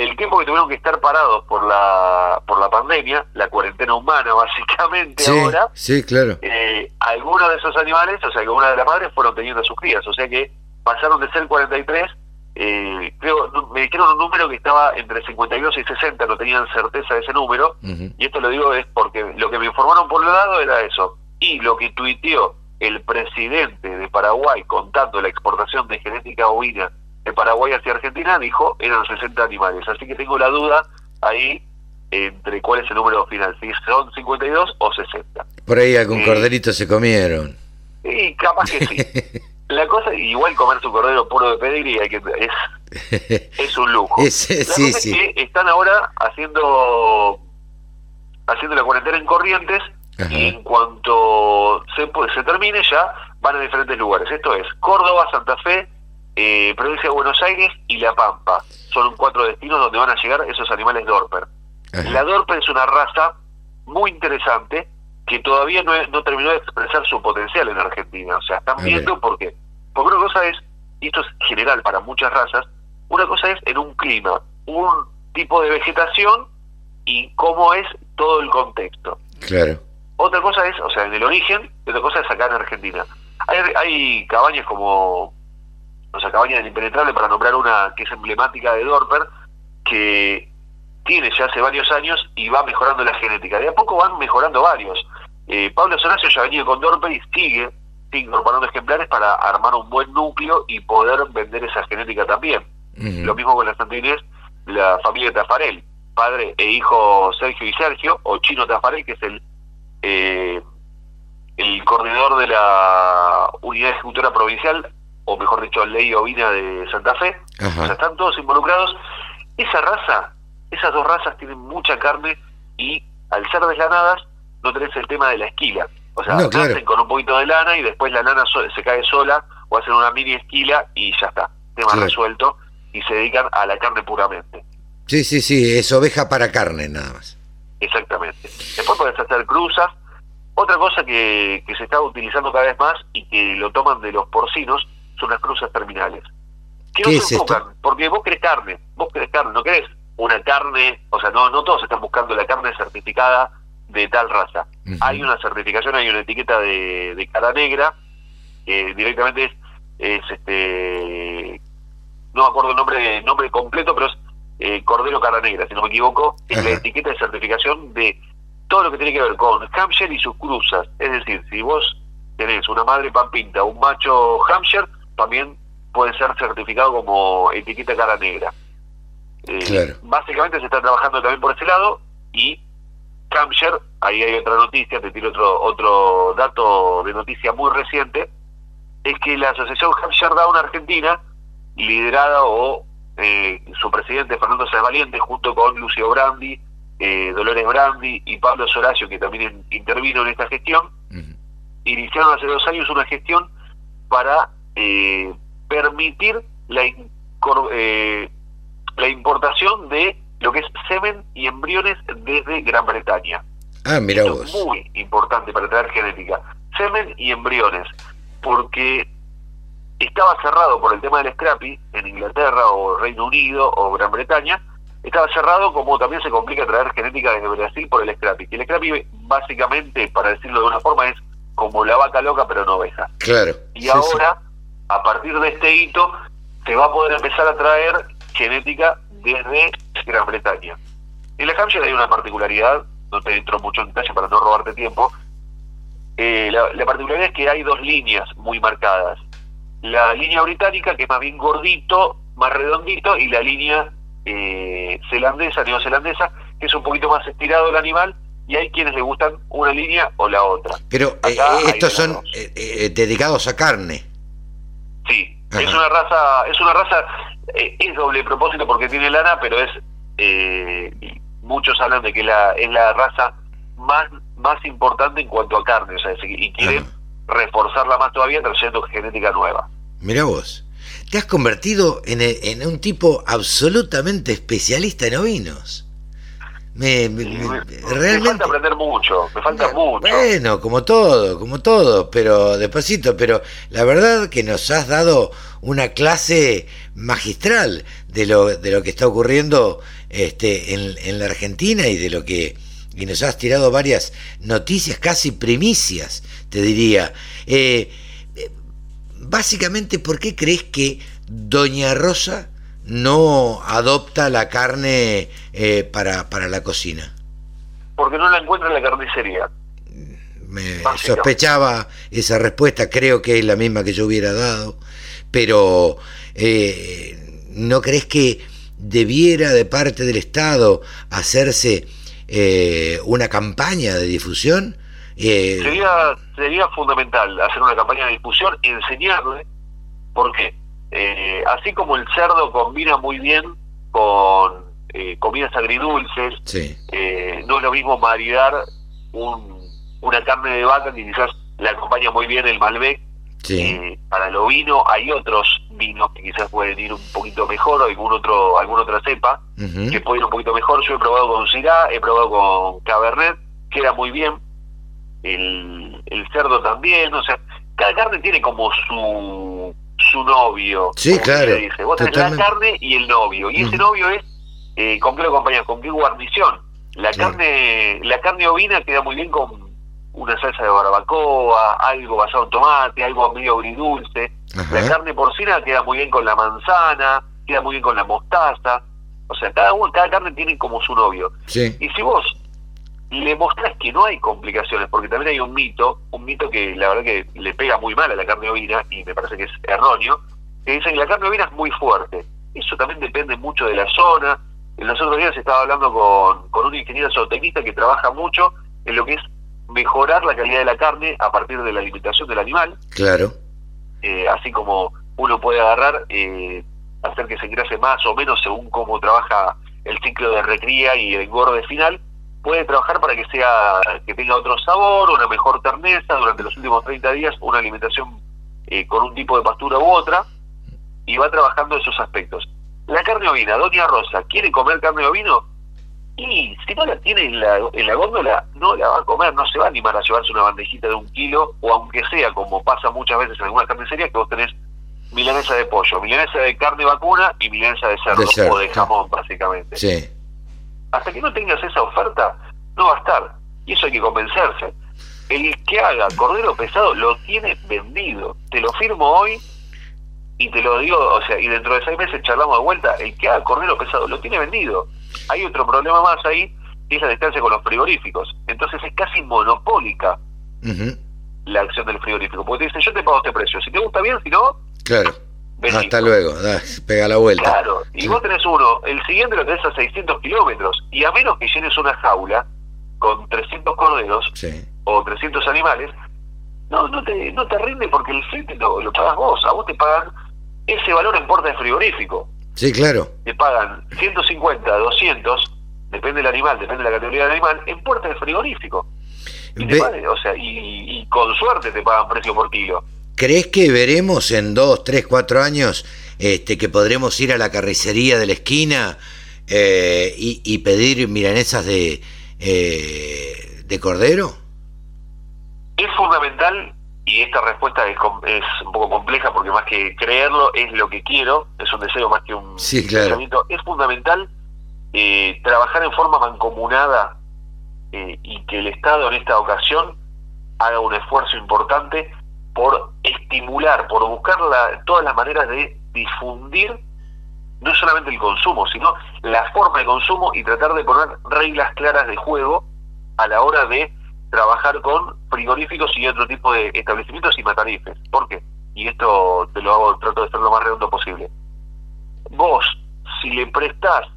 el tiempo que tuvieron que estar parados por la por la pandemia, la cuarentena humana básicamente ahora, sí, claro. Eh, algunos de esos animales, o sea, que una de las madres fueron teniendo sus crías, o sea que pasaron de ser 43 eh, creo, me dijeron un número que estaba entre 52 y 60, no tenían certeza de ese número, y esto lo digo es porque lo que me informaron por un lado era eso, y lo que tuiteó el presidente de Paraguay contando la exportación de genética bovina de Paraguay hacia Argentina, dijo eran 60 animales, así que tengo la duda ahí entre cuál es el número final, si son 52 o 60. Por ahí algún eh, corderito se comieron. Y capaz que sí. La cosa, igual comer su cordero puro de pedigrí hay que, es, es un lujo. Es, la cosa es que están ahora haciendo haciendo la cuarentena en Corrientes y en cuanto se, se termine ya van a diferentes lugares. Esto es Córdoba, Santa Fe, eh, provincia de Buenos Aires y La Pampa. Son cuatro destinos donde van a llegar esos animales Dorper. La Dorper es una raza muy interesante que todavía no, no terminó de expresar su potencial en Argentina. O sea, están viendo por qué. Porque una cosa es, y esto es general para muchas razas, una cosa es en un clima, un tipo de vegetación y cómo es todo el contexto. Claro. Otra cosa es, o sea, en el origen, y otra cosa es acá en Argentina. Hay, hay cabañas como, o sea, cabaña del Impenetrable, para nombrar una que es emblemática de Dorper, que tiene ya hace varios años y va mejorando la genética. De a poco van mejorando varios. Eh, Pablo Sonacio ya ha venido con Dorper y sigue incorporando ejemplares para armar un buen núcleo y poder vender esa genética también. Lo mismo con las Santines, la familia Tafarel, padre e hijo Sergio y Sergio, o Chino Tafarel, que es el eh, el coordinador de la unidad ejecutora provincial, o mejor dicho, ley ovina de Santa Fe. O sea, están todos involucrados. Esa raza, esas dos razas tienen mucha carne y al ser deslanadas no tenés el tema de la esquila. O sea, nacen con un poquito de lana y después la lana se cae sola o hacen una mini esquila y ya está, tema resuelto, y se dedican a la carne puramente. Sí, sí, sí, es oveja para carne nada más. Exactamente. Después puedes hacer cruzas. Otra cosa que, se está utilizando cada vez más y que lo toman de los porcinos son las cruzas terminales. ¿Qué, no se enfocan? Porque vos querés carne, vos querés carne, no querés una carne, o sea, no, no todos están buscando la carne certificada de tal raza. Hay una certificación, hay una etiqueta de, de cara negra, que directamente es, es este no me acuerdo el nombre, nombre completo, pero es eh, Cordero Cara Negra, si no me equivoco, es la etiqueta de certificación de todo lo que tiene que ver con Hampshire y sus cruzas. Es decir, si vos tenés una madre pampinta, un macho Hampshire, también puede ser certificado como etiqueta cara negra. Eh, básicamente se está trabajando también por ese lado y Hampshire, ahí hay otra noticia, te tiro otro, otro dato de noticia muy reciente, es que la Asociación Hampshire Down Argentina, liderada o eh, su presidente Fernando Sáenz Valiente, junto con Lucio Brandi, eh, Dolores Brandi y Pablo Soracio, que también intervino en esta gestión, iniciaron hace dos años una gestión para eh, permitir la, la importación de lo que es semen y embriones desde Gran Bretaña. Ah, mira vos. muy importante para traer genética. Semen y embriones, porque estaba cerrado por el tema del scrappy en Inglaterra o Reino Unido o Gran Bretaña, estaba cerrado como también se complica traer genética desde Brasil por el scrappy. Que el scrappy básicamente, para decirlo de una forma, es como la vaca loca pero no oveja. Claro. Y ahora, a partir de este hito, se va a poder empezar a traer genética desde Gran Bretaña. En la Hampshire hay una particularidad, no te entro mucho en detalle para no robarte tiempo, eh, la, particularidad es que hay dos líneas muy marcadas la línea británica, que es más bien gordito, más redondito, y la línea eh, zelandesa, neozelandesa, que es un poquito más estirado el animal, y hay quienes le gustan una línea o la otra. Pero eh, estos son eh, dedicados a carne. Sí, es una raza, es una raza, es doble propósito porque tiene lana, pero es, muchos hablan de que la, es la raza más, más importante en cuanto a carne, o sea, y quieren reforzarla más todavía trayendo genética nueva. Mira vos, te has convertido en, en, un tipo absolutamente especialista en ovinos. Me, realmente... falta aprender mucho, me falta mucho. Bueno, como todo, como todo, pero despacito, pero la verdad que nos has dado una clase magistral de lo, de lo que está ocurriendo este, en, en la Argentina y de lo que y nos has tirado varias noticias, casi primicias, te diría. Eh, eh, básicamente, ¿por qué crees que Doña Rosa no adopta la carne eh, para, para la cocina? Porque no la encuentra en la carnicería. Me sospechaba esa respuesta, creo que es la misma que yo hubiera dado, pero ¿no crees que debiera de parte del Estado hacerse eh, una campaña de difusión. Eh, sería, sería fundamental hacer una campaña de difusión, enseñarle, porque eh, así como el cerdo combina muy bien con comidas agridulces, no es lo mismo maridar un, una carne de vaca que quizás le acompaña muy bien el Malbec. para lo vino hay otros vinos que quizás pueden ir un poquito mejor o algún otro, alguna otra cepa que puede ir un poquito mejor. Yo he probado con Syrah, he probado con Cabernet, queda muy bien. El, el cerdo también, o sea, cada carne tiene como su su novio. Sí, claro. Dice. Vos tenés la carne y el novio. Y ese novio es eh, con qué lo acompañas, con qué guarnición. La carne la carne ovina queda muy bien con una salsa de barbacoa, algo basado en tomate, algo medio agridulce. La carne porcina queda muy bien con la manzana, queda muy bien con la mostaza. O sea, cada, cada carne tiene como su novio. Y si vos le mostrás que no hay complicaciones, porque también hay un mito, un mito que la verdad que le pega muy mal a la carne ovina, y me parece que es erróneo, que dicen que la carne ovina es muy fuerte. Eso también depende mucho de la zona. En los otros días estaba hablando con, con un ingeniero zootecnista que trabaja mucho en lo que es mejorar la calidad de la carne a partir de la alimentación del animal. Claro. Eh, así como uno puede agarrar, eh, hacer que se engrase más o menos según cómo trabaja el ciclo de recría y el engorde final, puede trabajar para que sea que tenga otro sabor, una mejor terneza durante los últimos 30 días, una alimentación eh, con un tipo de pastura u otra y va trabajando esos aspectos. La carne ovina, Doña Rosa, ¿quiere comer carne ovino? Y si no la tiene en la, en la góndola, no la va a comer, no se va a animar a llevarse una bandejita de un kilo, o aunque sea, como pasa muchas veces en algunas carnicerías, que vos tenés milanesa de pollo, milanesa de carne vacuna y milanesa de cerdo, o de jamón, básicamente. Sí. Hasta que no tengas esa oferta, no va a estar. Y eso hay que convencerse. El que haga cordero pesado lo tiene vendido. Te lo firmo hoy y te lo digo, o sea, y dentro de seis meses charlamos de vuelta. El que haga cordero pesado lo tiene vendido. Hay otro problema más ahí, que es la distancia con los frigoríficos. Entonces es casi monopólica la acción del frigorífico. Porque te dice, yo te pago este precio. Si te gusta bien, si no, Claro. Hasta luego, pega la vuelta. Claro, y vos tenés uno, el siguiente lo tenés a 600 kilómetros, y a menos que llenes una jaula con 300 corderos o 300 animales, no no te no te rinde porque el flete lo, lo pagas vos, a vos te pagan ese valor en puerta de frigorífico. Sí, claro. Te pagan 150, 200, depende del animal, depende de la categoría del animal, en puerta de frigorífico. Y, o sea, y, y con suerte te pagan precio por kilo. ¿Crees que veremos en dos, tres, cuatro años este, que podremos ir a la carnicería de la esquina eh, y, pedir milanesas de, eh, de cordero? Es fundamental y esta respuesta es, es, un poco compleja porque más que creerlo es lo que quiero, es un deseo más que un sí, claro. Es fundamental eh, trabajar en forma mancomunada y que el Estado en esta ocasión haga un esfuerzo importante por estimular, por buscar todas las maneras de difundir no solamente el consumo, sino la forma de consumo y tratar de poner reglas claras de juego a la hora de trabajar con frigoríficos y otro tipo de establecimientos y matarifes. ¿Por qué? Y esto te lo hago, trato de ser lo más redondo posible. Vos, si le prestás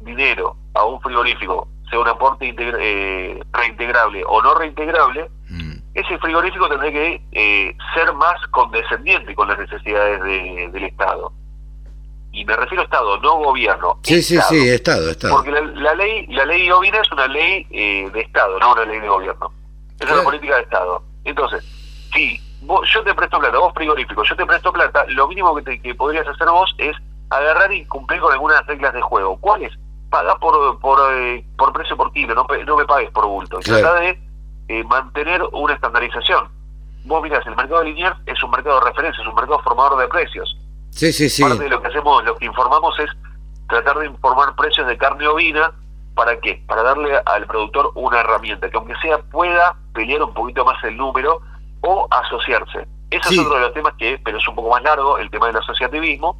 dinero a un frigorífico, sea un aporte eh, reintegrable o no reintegrable, ese frigorífico tendría que eh, ser más condescendiente con las necesidades del Estado. Y me refiero a Estado, no gobierno. Sí, sí, sí, Estado, Estado. Porque la, ley la ley ovina es una ley eh, de Estado, no una ley de gobierno. Es una política de Estado. Entonces, si vos, yo te presto plata, vos frigorífico, yo te presto plata, lo mínimo que, que podrías hacer vos es agarrar y cumplir con algunas reglas de juego. ¿Cuáles? Paga por por, eh, por precio por kilo, no, no me pagues por bulto. Trata de eh, mantener una estandarización. Vos mirás, el mercado lineal es un mercado de referencia, es un mercado formador de precios. Sí, sí, sí. Parte de lo que hacemos, lo que informamos es tratar de informar precios de carne ovina. ¿Para qué? Para darle al productor una herramienta que aunque sea pueda pelear un poquito más el número o asociarse. Ese es otro de los temas que, pero es un poco más largo, el tema del asociativismo,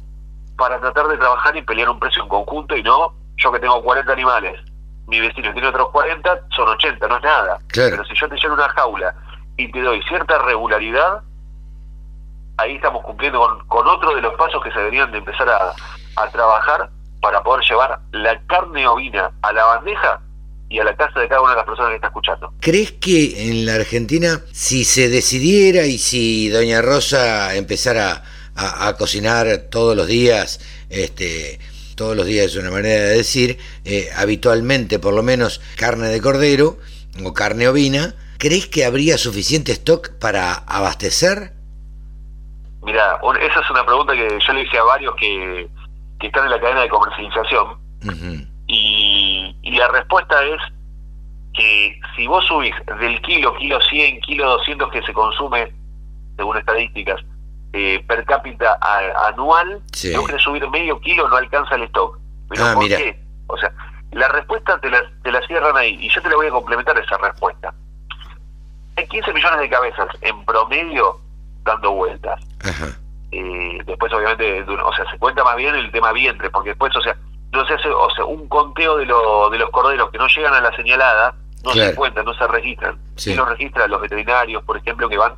para tratar de trabajar y pelear un precio en conjunto y no yo que tengo 40 animales mi vecino tiene otros 40, son 80, no es nada. Pero si yo te lleno una jaula y te doy cierta regularidad, ahí estamos cumpliendo con, otro de los pasos que se deberían de empezar a, a trabajar para poder llevar la carne ovina a la bandeja y a la casa de cada una de las personas que está escuchando. ¿Crees que en la Argentina, si se decidiera y si Doña Rosa empezara a, a cocinar todos los días, este, todos los días es una manera de decir, eh, habitualmente por lo menos carne de cordero o carne ovina, ¿crees que habría suficiente stock para abastecer? Mira, esa es una pregunta que yo le hice a varios que, están en la cadena de comercialización y, y la respuesta es que si vos subís del kilo, kilo 100, kilo 200 que se consume, según estadísticas, eh, per cápita anual, si no querés subir medio kilo, no alcanza el stock. ¿Pero ah, por qué? O sea, la respuesta te la, te la cierran ahí, y yo te la voy a complementar esa respuesta. Hay 15 millones de cabezas en promedio dando vueltas. Eh, después, obviamente, o sea, se cuenta más bien el tema vientre, porque después, o sea, no se hace, o sea, un conteo de, lo, de los corderos que no llegan a la señalada, no se cuentan, no se registran. Sí. lo registran los veterinarios, por ejemplo, que van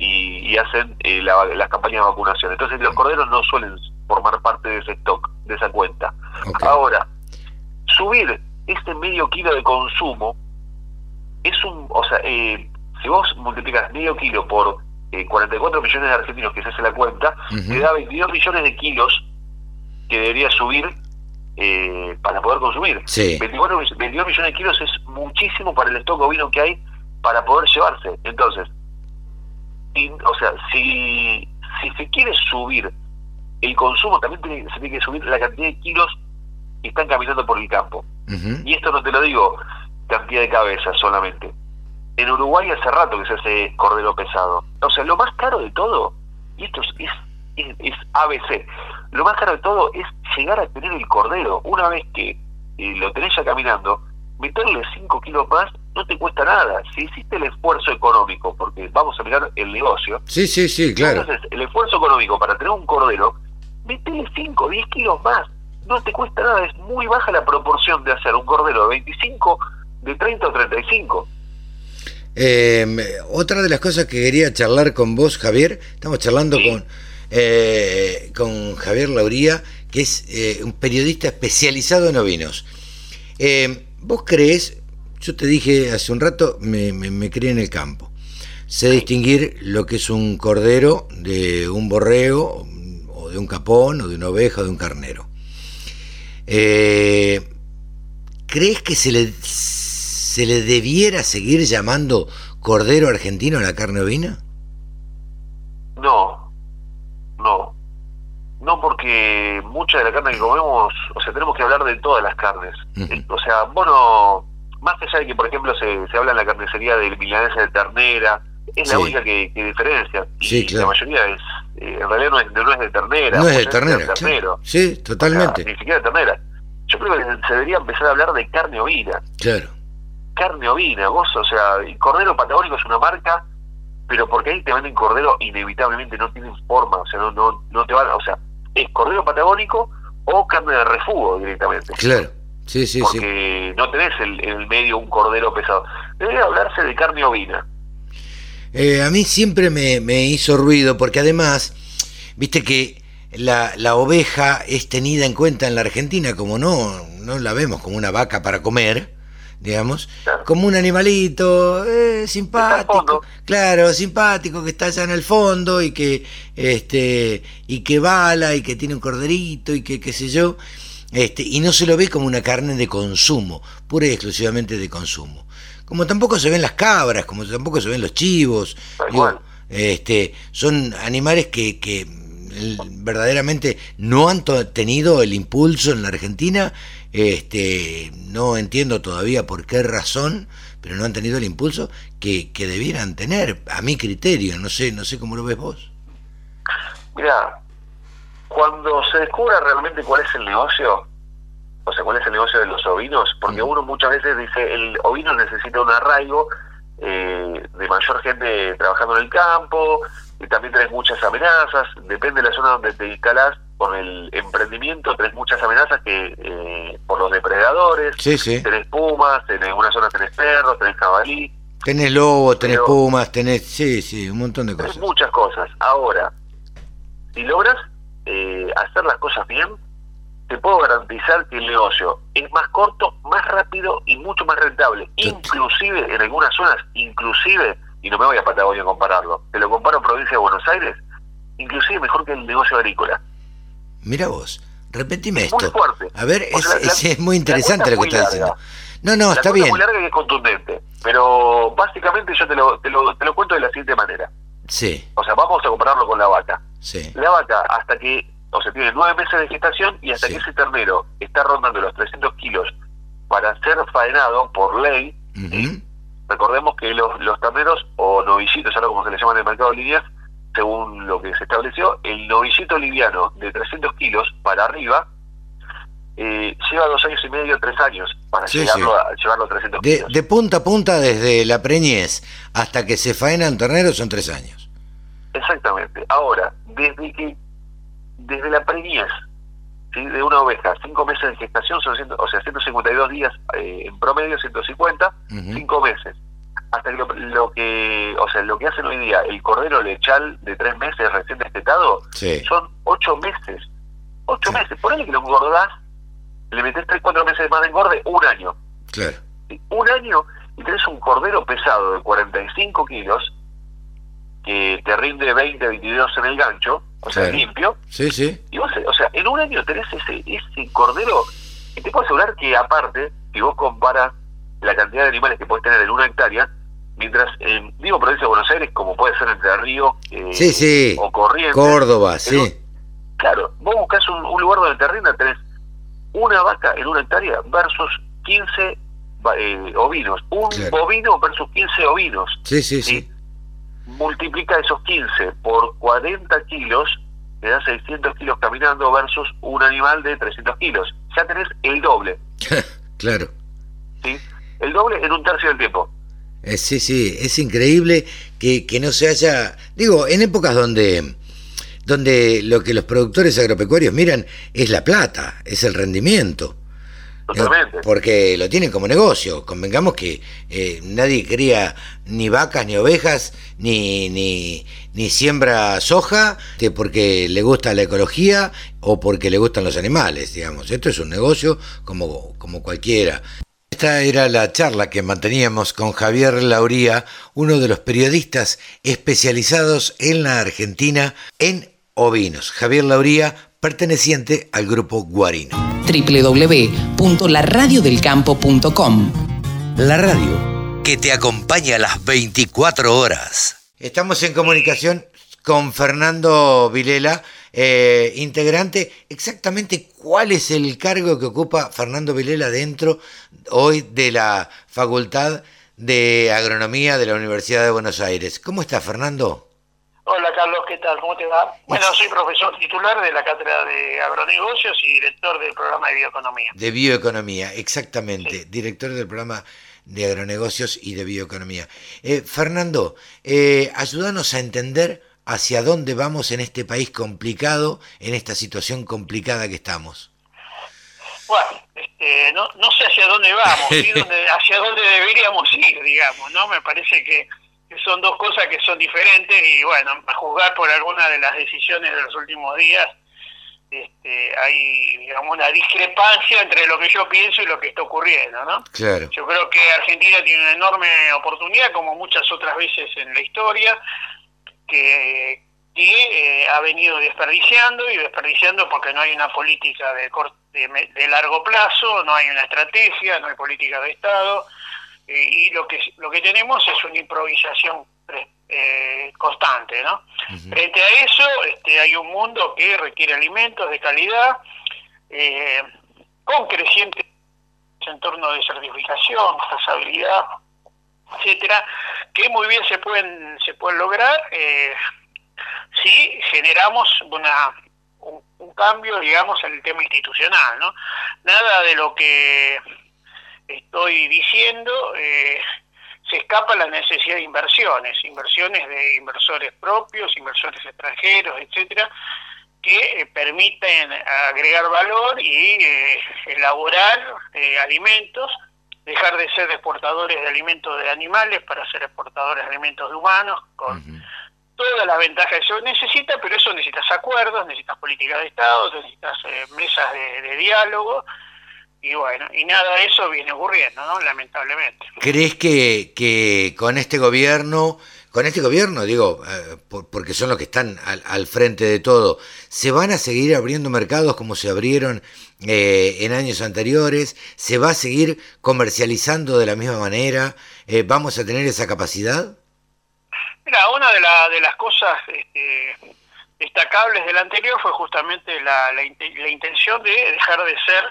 y, hacen eh, las campañas de vacunación. Entonces los corderos no suelen formar parte de ese stock, de esa cuenta. Ahora, subir este medio kilo de consumo es un, o sea, eh, si vos multiplicas medio kilo por 44 eh, millones de argentinos, que se hace la cuenta, te da 22 millones de kilos que debería subir para poder consumir. 22 millones de kilos es muchísimo para el stock ovino que hay para poder llevarse. Entonces, o sea, si, si se quiere subir el consumo, también se tiene que subir la cantidad de kilos que están caminando por el campo. Y esto no te lo digo cantidad de cabezas solamente. En Uruguay hace rato que se hace cordero pesado. O sea, lo más caro de todo, y esto es, es, es ABC, lo más caro de todo es llegar a tener el cordero. Una vez que eh, lo tenés ya caminando, meterle 5 kilos más no te cuesta nada. Si hiciste el esfuerzo económico, porque vamos a mirar el negocio. Sí, sí, sí, claro. Entonces, el esfuerzo económico para tener un cordero, metele 5 o 10 kilos más. No te cuesta nada, es muy baja la proporción de hacer un cordero de 25 de 30 o 35. Eh, otra de las cosas que quería charlar con vos, Javier, estamos charlando con, eh, con Javier Lauría, que es eh, un periodista especializado en ovinos. Eh, ¿Vos crees, yo te dije hace un rato, me, me, crié en el campo, sé distinguir lo que es un cordero de un borrego, o de un capón, o de una oveja, o de un carnero. ¿Crees que se le ¿se le debiera seguir llamando cordero argentino a la carne ovina? No, no. No porque mucha de la carne que comemos, o sea, tenemos que hablar de todas las carnes. O sea, bueno, más allá de que, por ejemplo, se, se habla en la carnicería de milanesa de ternera, es la única que, diferencia. Sí, y la mayoría es, eh, en realidad no es, no es de ternera. No es de ternera. Sí, totalmente. ni siquiera de ternera. Yo creo que se debería empezar a hablar de carne ovina. Claro carne ovina, vos, o sea, Cordero Patagónico es una marca, pero porque ahí te venden cordero, inevitablemente no tienen forma, o sea, no, no, no te van, o sea, es cordero patagónico o carne de refugo directamente. Claro, sí, sí, porque no tenés en el, medio un cordero pesado. Debe hablarse de carne ovina. Eh, a mí siempre me, me hizo ruido, porque además, viste que la, la, oveja es tenida en cuenta en la Argentina como no, no la vemos como una vaca para comer, digamos, como un animalito eh, simpático, claro, simpático que está allá en el fondo y que este y que bala y que tiene un corderito y que qué sé yo, este y no se lo ve como una carne de consumo, pura y exclusivamente de consumo. Como tampoco se ven las cabras, como tampoco se ven los chivos, este son animales que, que verdaderamente no han tenido el impulso en la Argentina este, no entiendo todavía por qué razón, pero no han tenido el impulso que, que debieran tener, a mi criterio, no sé, no sé cómo lo ves vos. Mira, cuando se descubra realmente cuál es el negocio, o sea, cuál es el negocio de los ovinos, porque mm. uno muchas veces dice, el ovino necesita un arraigo eh, de mayor gente trabajando en el campo, y también tenés muchas amenazas, depende de la zona donde te instalás, con el emprendimiento tenés muchas amenazas que eh, por los depredadores, sí, sí. tenés pumas, en algunas zonas tenés perros, tenés cabalí. Tenés lobos, tenés pumas, tenés, sí, sí, un montón de cosas. muchas cosas. Ahora, si logras eh, hacer las cosas bien, te puedo garantizar que el negocio es más corto, más rápido y mucho más rentable. Inclusive, en algunas zonas, inclusive, y no me voy a Patagonia a compararlo, te lo comparo a provincia de Buenos Aires, inclusive mejor que el negocio agrícola. Mira vos, repetime esto. A ver, es, muy interesante lo que estás diciendo. No, no, está bien. Es muy larga y es contundente. Pero básicamente yo te lo, te, lo, te lo cuento de la siguiente manera. Sí. O sea, vamos a compararlo con la vaca. Sí. La vaca, hasta que, o sea, tiene nueve meses de gestación y hasta que ese ternero está rondando los 300 kilos para ser faenado por ley, recordemos que los, los terneros o novicitos, ahora como se les llama en el mercado de líneas, según lo que se estableció, el novillito liviano de 300 kilos para arriba eh, lleva dos años y medio, tres años para llevarlo A, 300 de, kilos. De punta a punta, desde la preñez hasta que se faena un ternero, son tres años. Exactamente. Ahora, desde que desde la preñez de una oveja, cinco meses de gestación, son o sea, 152 días eh, en promedio, 150, cinco meses hasta que lo, que, o sea, lo que hacen hoy día el cordero lechal de tres meses recién destetado, son ocho meses. Ocho meses. Por ahí que lo engordás, le metes tres, cuatro meses más de engorde, un año. Claro. Un año y tenés un cordero pesado de 45 kilos que te rinde 20, 22 en el gancho, o sea, limpio. Sí, sí. Y vos, o sea, en un año tenés ese, ese cordero y te puedo asegurar que aparte, si vos comparas la cantidad de animales que puedes tener en una hectárea, Mientras, eh, digo provincia de Buenos Aires, como puede ser Entre Ríos eh, o Corrientes. Córdoba, sí. claro, vos buscas un, lugar donde te rinda, tenés una vaca en una hectárea versus 15 eh, ovinos. Un bovino versus 15 ovinos. Sí, sí, sí, Multiplica esos 15 por 40 kilos, te da 600 kilos caminando versus un animal de 300 kilos. Ya tenés el doble. claro. ¿Sí? El doble en un tercio del tiempo. Eh, sí, sí, es increíble que, que no se haya... Digo, en épocas donde donde lo que los productores agropecuarios miran es la plata, es el rendimiento. Totalmente. Porque lo tienen como negocio. Convengamos que eh, nadie cría ni vacas ni ovejas, ni, ni, ni siembra soja, porque le gusta la ecología o porque le gustan los animales, digamos. Esto es un negocio como, como cualquiera. Esta era la charla que manteníamos con Javier Lauría, uno de los periodistas especializados en la Argentina en ovinos. Javier Lauría, perteneciente al grupo Guarino. www.laradiodelcampo.com La radio que te acompaña a las 24 horas. Estamos en comunicación con Fernando Vilela, eh, integrante. Exactamente cuál es el cargo que ocupa Fernando Vilela dentro hoy de la Facultad de Agronomía de la Universidad de Buenos Aires. ¿Cómo está Fernando? Hola Carlos, ¿qué tal? ¿Cómo te va? Bueno, soy profesor titular de la Cátedra de Agronegocios y director del programa de Bioeconomía. De Bioeconomía, exactamente. Director del programa de Agronegocios y de Bioeconomía. Eh, Fernando, eh, ayúdanos a entender hacia dónde vamos en este país complicado, en esta situación complicada que estamos. Bueno, este, no, no sé hacia dónde vamos, hacia dónde deberíamos ir, digamos, ¿no? Me parece que que son dos cosas que son diferentes y bueno, a juzgar por alguna de las decisiones de los últimos días, este, hay digamos una discrepancia entre lo que yo pienso y lo que está ocurriendo, ¿no? Claro. Yo creo que Argentina tiene una enorme oportunidad, como muchas otras veces en la historia, que, eh, ha venido desperdiciando y desperdiciando porque no hay una política de, de largo plazo, no hay una estrategia, no hay política de Estado eh, y lo que lo que tenemos es una improvisación eh, constante, ¿no? Frente a eso, este, hay un mundo que requiere alimentos de calidad, con creciente entorno de certificación, trazabilidad, etcétera, que muy bien se pueden se pueden lograr eh, si generamos una un, cambio, digamos, en el tema institucional, ¿no? Nada de lo que estoy diciendo, eh, se escapa la necesidad de inversiones, inversiones de inversores propios, inversores extranjeros, etcétera, que eh, permiten agregar valor y eh, elaborar alimentos, dejar de ser exportadores de alimentos de animales para ser exportadores de alimentos de humanos, con todas las ventajas que eso necesita, pero eso necesitas acuerdos, necesitas políticas de Estado, necesitas mesas de diálogo, y bueno, y nada de eso viene ocurriendo, ¿no? Lamentablemente. ¿Crees que, que con este gobierno, con este gobierno, digo, eh, porque son los que están al, frente de todo, ¿se van a seguir abriendo mercados como se abrieron eh, en años anteriores? ¿Se va a seguir comercializando de la misma manera? Eh, ¿Vamos a tener esa capacidad? Mira, una de, de las cosas este, destacables del anterior fue justamente la, la, la intención de dejar de ser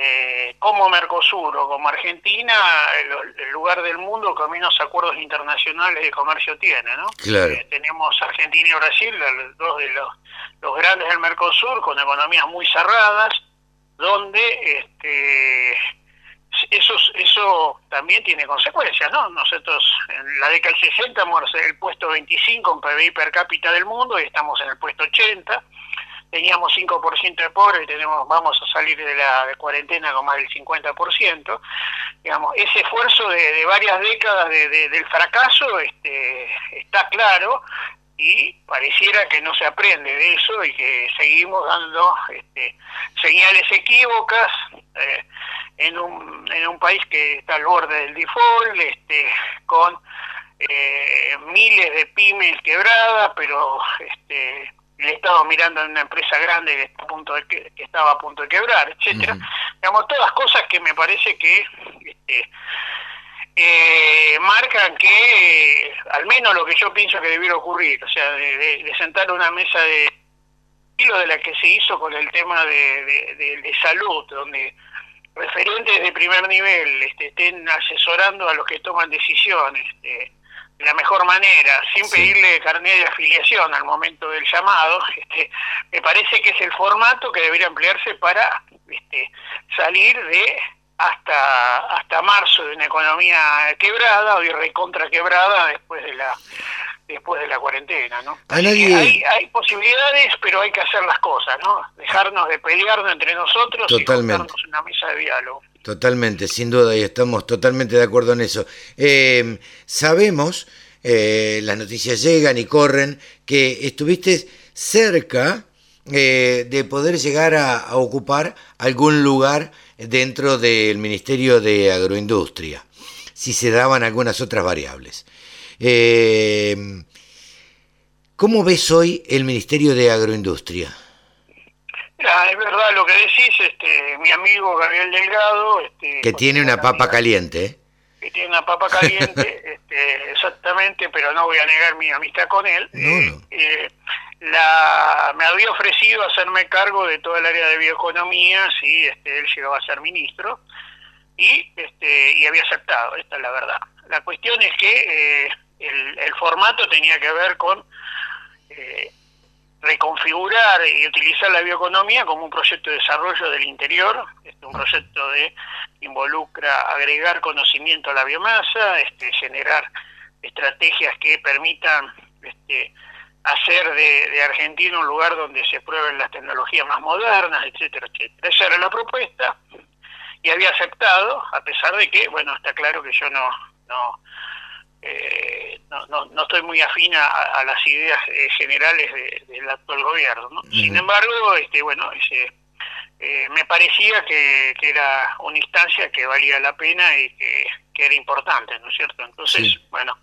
eh, como Mercosur o como Argentina, el, lugar del mundo que menos acuerdos internacionales de comercio tiene, ¿no? Eh, tenemos Argentina y Brasil, dos de los, los grandes del Mercosur, con economías muy cerradas, donde este, eso, eso también tiene consecuencias, ¿no? Nosotros en la década del 60 hemos en el puesto 25 en PBI per cápita del mundo y estamos en el puesto 80 teníamos 5% de pobres y tenemos, vamos a salir de la cuarentena con más del 50%. Digamos, ese esfuerzo de, varias décadas de, del fracaso este, está claro y pareciera que no se aprende de eso y que seguimos dando este, señales equívocas eh, en, un, en un país que está al borde del default, este, con eh, miles de pymes quebradas, pero este, le estaba mirando en una empresa grande que, está a punto de que, estaba a punto de quebrar, etcétera. Digamos, todas cosas que me parece que este, eh, marcan que, al menos lo que yo pienso que debiera ocurrir, o sea, de, sentar una mesa de lo de la que se hizo con el tema de, de salud, donde referentes de primer nivel este, estén asesorando a los que toman decisiones este, de la mejor manera, sin pedirle carnet de afiliación al momento del llamado, este, me parece que es el formato que debería emplearse para este, salir de hasta hasta marzo de una economía quebrada o recontra quebrada después de la después de la cuarentena, ¿no? hay, hay, posibilidades, pero hay que hacer las cosas, ¿no? Dejarnos de pelearnos entre nosotros totalmente. y en una mesa de diálogo. Totalmente, sin duda, y estamos totalmente de acuerdo en eso. Eh, sabemos, eh, las noticias llegan y corren, que estuviste cerca eh, de poder llegar a, ocupar algún lugar dentro del Ministerio de Agroindustria, si se daban algunas otras variables. Eh, ¿Cómo ves hoy el Ministerio de Agroindustria? es verdad lo que decís, este, mi amigo Gabriel Delgado... Este, que tiene una papa caliente, ¿eh? Que tiene una papa caliente, este, exactamente, pero no voy a negar mi amistad con él. Eh, eh, la, me había ofrecido hacerme cargo de toda el área de bioeconomía si este, él llegaba a ser ministro y, este, y había aceptado, esta es la verdad. La cuestión es que el, el, formato tenía que ver con eh, reconfigurar y utilizar la bioeconomía como un proyecto de desarrollo del interior, este, un proyecto de involucra agregar conocimiento a la biomasa, este, generar estrategias que permitan este, hacer de, de, Argentina un lugar donde se prueben las tecnologías más modernas, etcétera, etcétera. Esa era la propuesta y había aceptado, a pesar de que, bueno, está claro que yo no, no eh, no, no, no, estoy muy afín a, las ideas eh, generales del actual gobierno. ¿no? Sin embargo, este, bueno, ese, eh, me parecía que, era una instancia que valía la pena y que, era importante, ¿no es cierto? Entonces, bueno,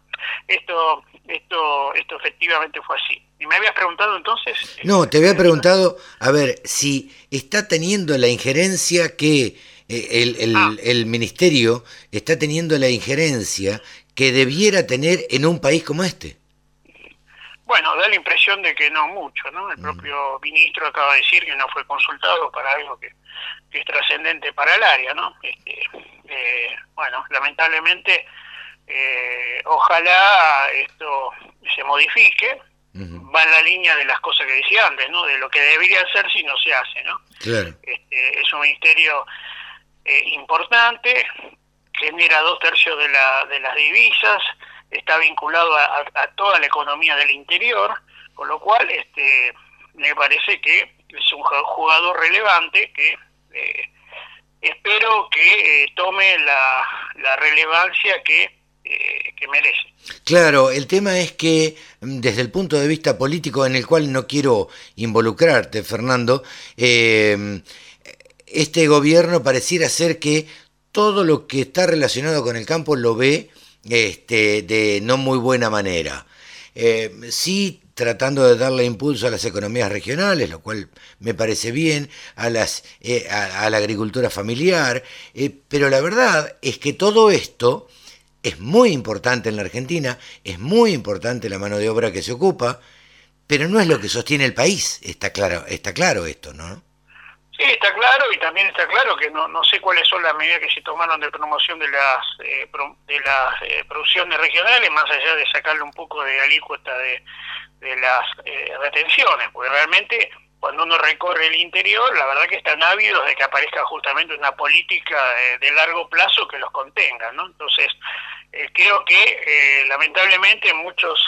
esto, esto, esto efectivamente fue así. ¿Y me habías preguntado entonces? No, te había preguntado, a ver, si está teniendo la injerencia que el, el, ah. el, ministerio está teniendo la injerencia que debiera tener en un país como este? Bueno, da la impresión de que no mucho, ¿no? El mm. propio ministro acaba de decir que no fue consultado para algo que, es trascendente para el área, ¿no? Este, eh, bueno, lamentablemente, eh, ojalá esto se modifique, va en la línea de las cosas que decía antes, ¿no? De lo que debería hacer si no se hace, ¿no? Claro. Este, es un ministerio eh, importante, genera dos tercios de, la, de las divisas, está vinculado a, toda la economía del interior, con lo cual este, me parece que es un jugador relevante que eh, espero que eh, tome la, la, relevancia que, eh, que merece. Claro, el tema es que mm, desde el punto de vista político en el cual no quiero involucrarte, Fernando, este gobierno pareciera ser que todo lo que está relacionado con el campo lo ve este, de no muy buena manera. Eh, sí tratando de darle impulso a las economías regionales, lo cual me parece bien, a, las, eh, a, la agricultura familiar, eh, pero la verdad es que todo esto es muy importante en la Argentina, es muy importante la mano de obra que se ocupa, pero no es lo que sostiene el país, está claro, está claro esto, ¿no? Sí, está claro y también está claro que no, no sé cuáles son las medidas que se tomaron de promoción de las eh, de las eh, producciones regionales, más allá de sacarle un poco de alícuota de, de las eh, retenciones, porque realmente cuando uno recorre el interior, la verdad que están ávidos de que aparezca justamente una política de, largo plazo que los contenga, ¿no? Entonces, creo que lamentablemente muchos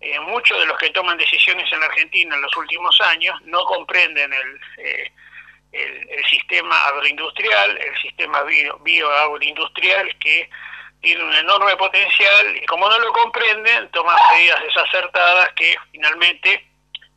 eh, muchos de los que toman decisiones en la Argentina en los últimos años no comprenden el, eh, el, sistema agroindustrial, el sistema bio, bioagroindustrial que tiene un enorme potencial y como no lo comprenden, toman medidas desacertadas que finalmente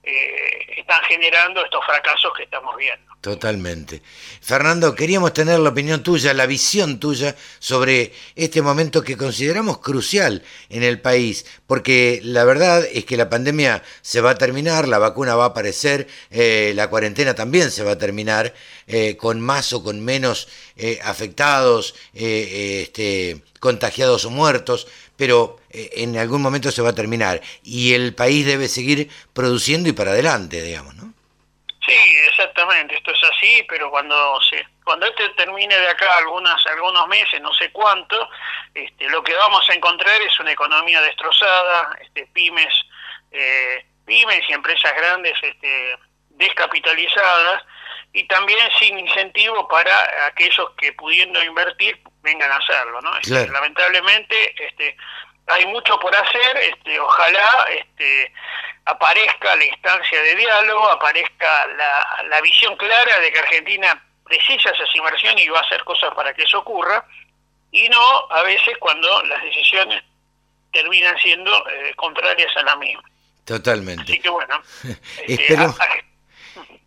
eh, están generando estos fracasos que estamos viendo. Totalmente. Fernando, queríamos tener la opinión tuya, la visión tuya sobre este momento que consideramos crucial en el país, porque la verdad es que la pandemia se va a terminar, la vacuna va a aparecer, eh, la cuarentena también se va a terminar, eh, con más o con menos afectados, este, contagiados o muertos, pero eh, en algún momento se va a terminar y el país debe seguir produciendo y para adelante, digamos, ¿no? Sí, exactamente, esto es así, pero cuando se cuando este termine de acá algunas algunos meses, no sé cuánto, este, lo que vamos a encontrar es una economía destrozada, este, pymes, eh, pymes y empresas grandes este, descapitalizadas y también sin incentivo para aquellos que pudiendo invertir vengan a hacerlo, ¿no? Este, lamentablemente, este, hay mucho por hacer, este, ojalá este, aparezca la instancia de diálogo, aparezca la, la visión clara de que Argentina precisa esas inversiones y va a hacer cosas para que eso ocurra, y no a veces cuando las decisiones terminan siendo eh, contrarias a la misma. Totalmente. Así que bueno. Este,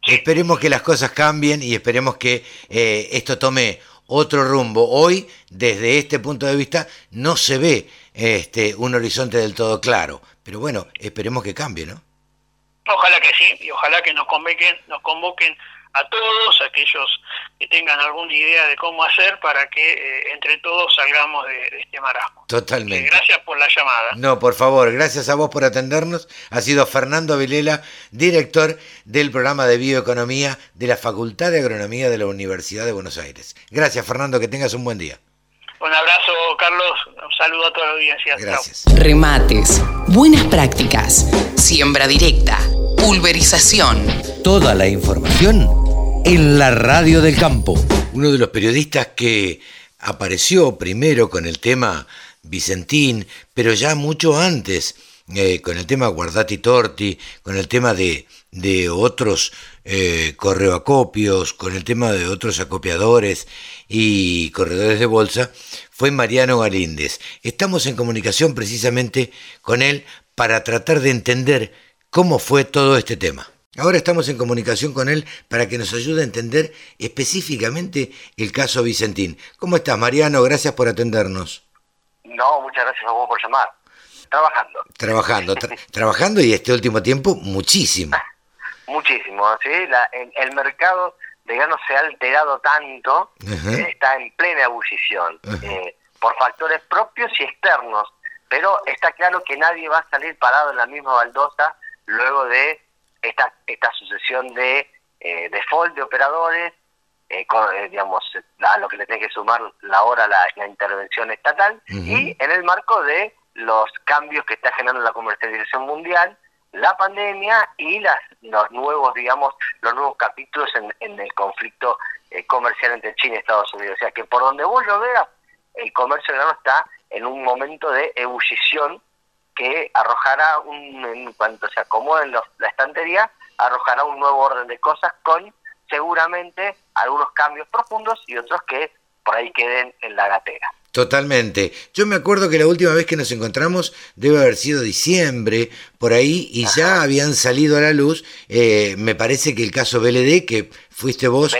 Esperemos que las cosas cambien y esperemos que eh, esto tome otro rumbo. Hoy, desde este punto de vista, no se ve este, un horizonte del todo claro. Pero bueno, esperemos que cambie, ¿no? Ojalá que sí, y ojalá que nos convoquen, nos convoquen a todos aquellos que tengan alguna idea de cómo hacer para que eh, entre todos salgamos de, este marasmo. Totalmente. gracias por la llamada. No, por favor, gracias a vos por atendernos. Ha sido Fernando Vilela, director del programa de bioeconomía de la Facultad de Agronomía de la Universidad de Buenos Aires. Gracias, Fernando, que tengas un buen día. Un abrazo, Carlos. Un saludo a toda la audiencia. Gracias. Remates, buenas prácticas, siembra directa, pulverización. Toda la información en la radio del campo. Uno de los periodistas que apareció primero con el tema Vicentín, pero ya mucho antes eh, con el tema Guardati Torti, con el tema de, otros eh, correoacopios, con el tema de otros acopiadores y corredores de bolsa, fue Mariano Galíndez. Estamos en comunicación precisamente con él para tratar de entender cómo fue todo este tema. Ahora estamos en comunicación con él para que nos ayude a entender específicamente el caso Vicentín. ¿Cómo estás, Mariano? Gracias por atendernos. No, muchas gracias a vos por llamar. Trabajando. Trabajando, trabajando y este último tiempo muchísimo. muchísimo, ¿sí? el, mercado de no se ha alterado tanto, está en plena ebullición, eh, por factores propios y externos, pero está claro que nadie va a salir parado en la misma baldosa luego de esta, esta sucesión de eh, default de operadores, eh, eh, digamos, a lo que le tiene que sumar la hora la, intervención estatal, y en el marco de los cambios que está generando la comercialización mundial, la pandemia y las, los nuevos, digamos, los nuevos capítulos en, en el conflicto comercial entre China y Estados Unidos. O sea que por donde vos lo veas, el comercio grano está en un momento de ebullición que arrojará, un, en cuanto se acomode la estantería, arrojará un nuevo orden de cosas con seguramente algunos cambios profundos y otros que por ahí queden en la gatera. Totalmente. Yo me acuerdo que la última vez que nos encontramos debe haber sido diciembre, por ahí, y ya habían salido a la luz, eh, me parece que el caso BLD, que fuiste vos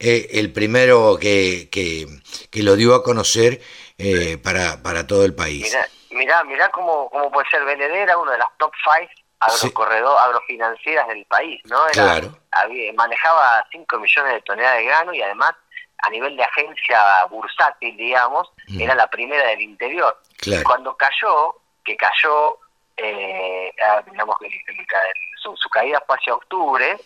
eh, el primero que, que, que, lo dio a conocer eh, para, para todo el país mirá, mirá cómo, cómo puede ser Benedera, uno de las top five agrocorredor, agrofinancieras del país, ¿no? claro. manejaba 5 millones de toneladas de grano y además a nivel de agencia bursátil, digamos, mm. era la primera del interior. Cuando cayó, que cayó, eh, digamos que su, caída fue hacia octubre,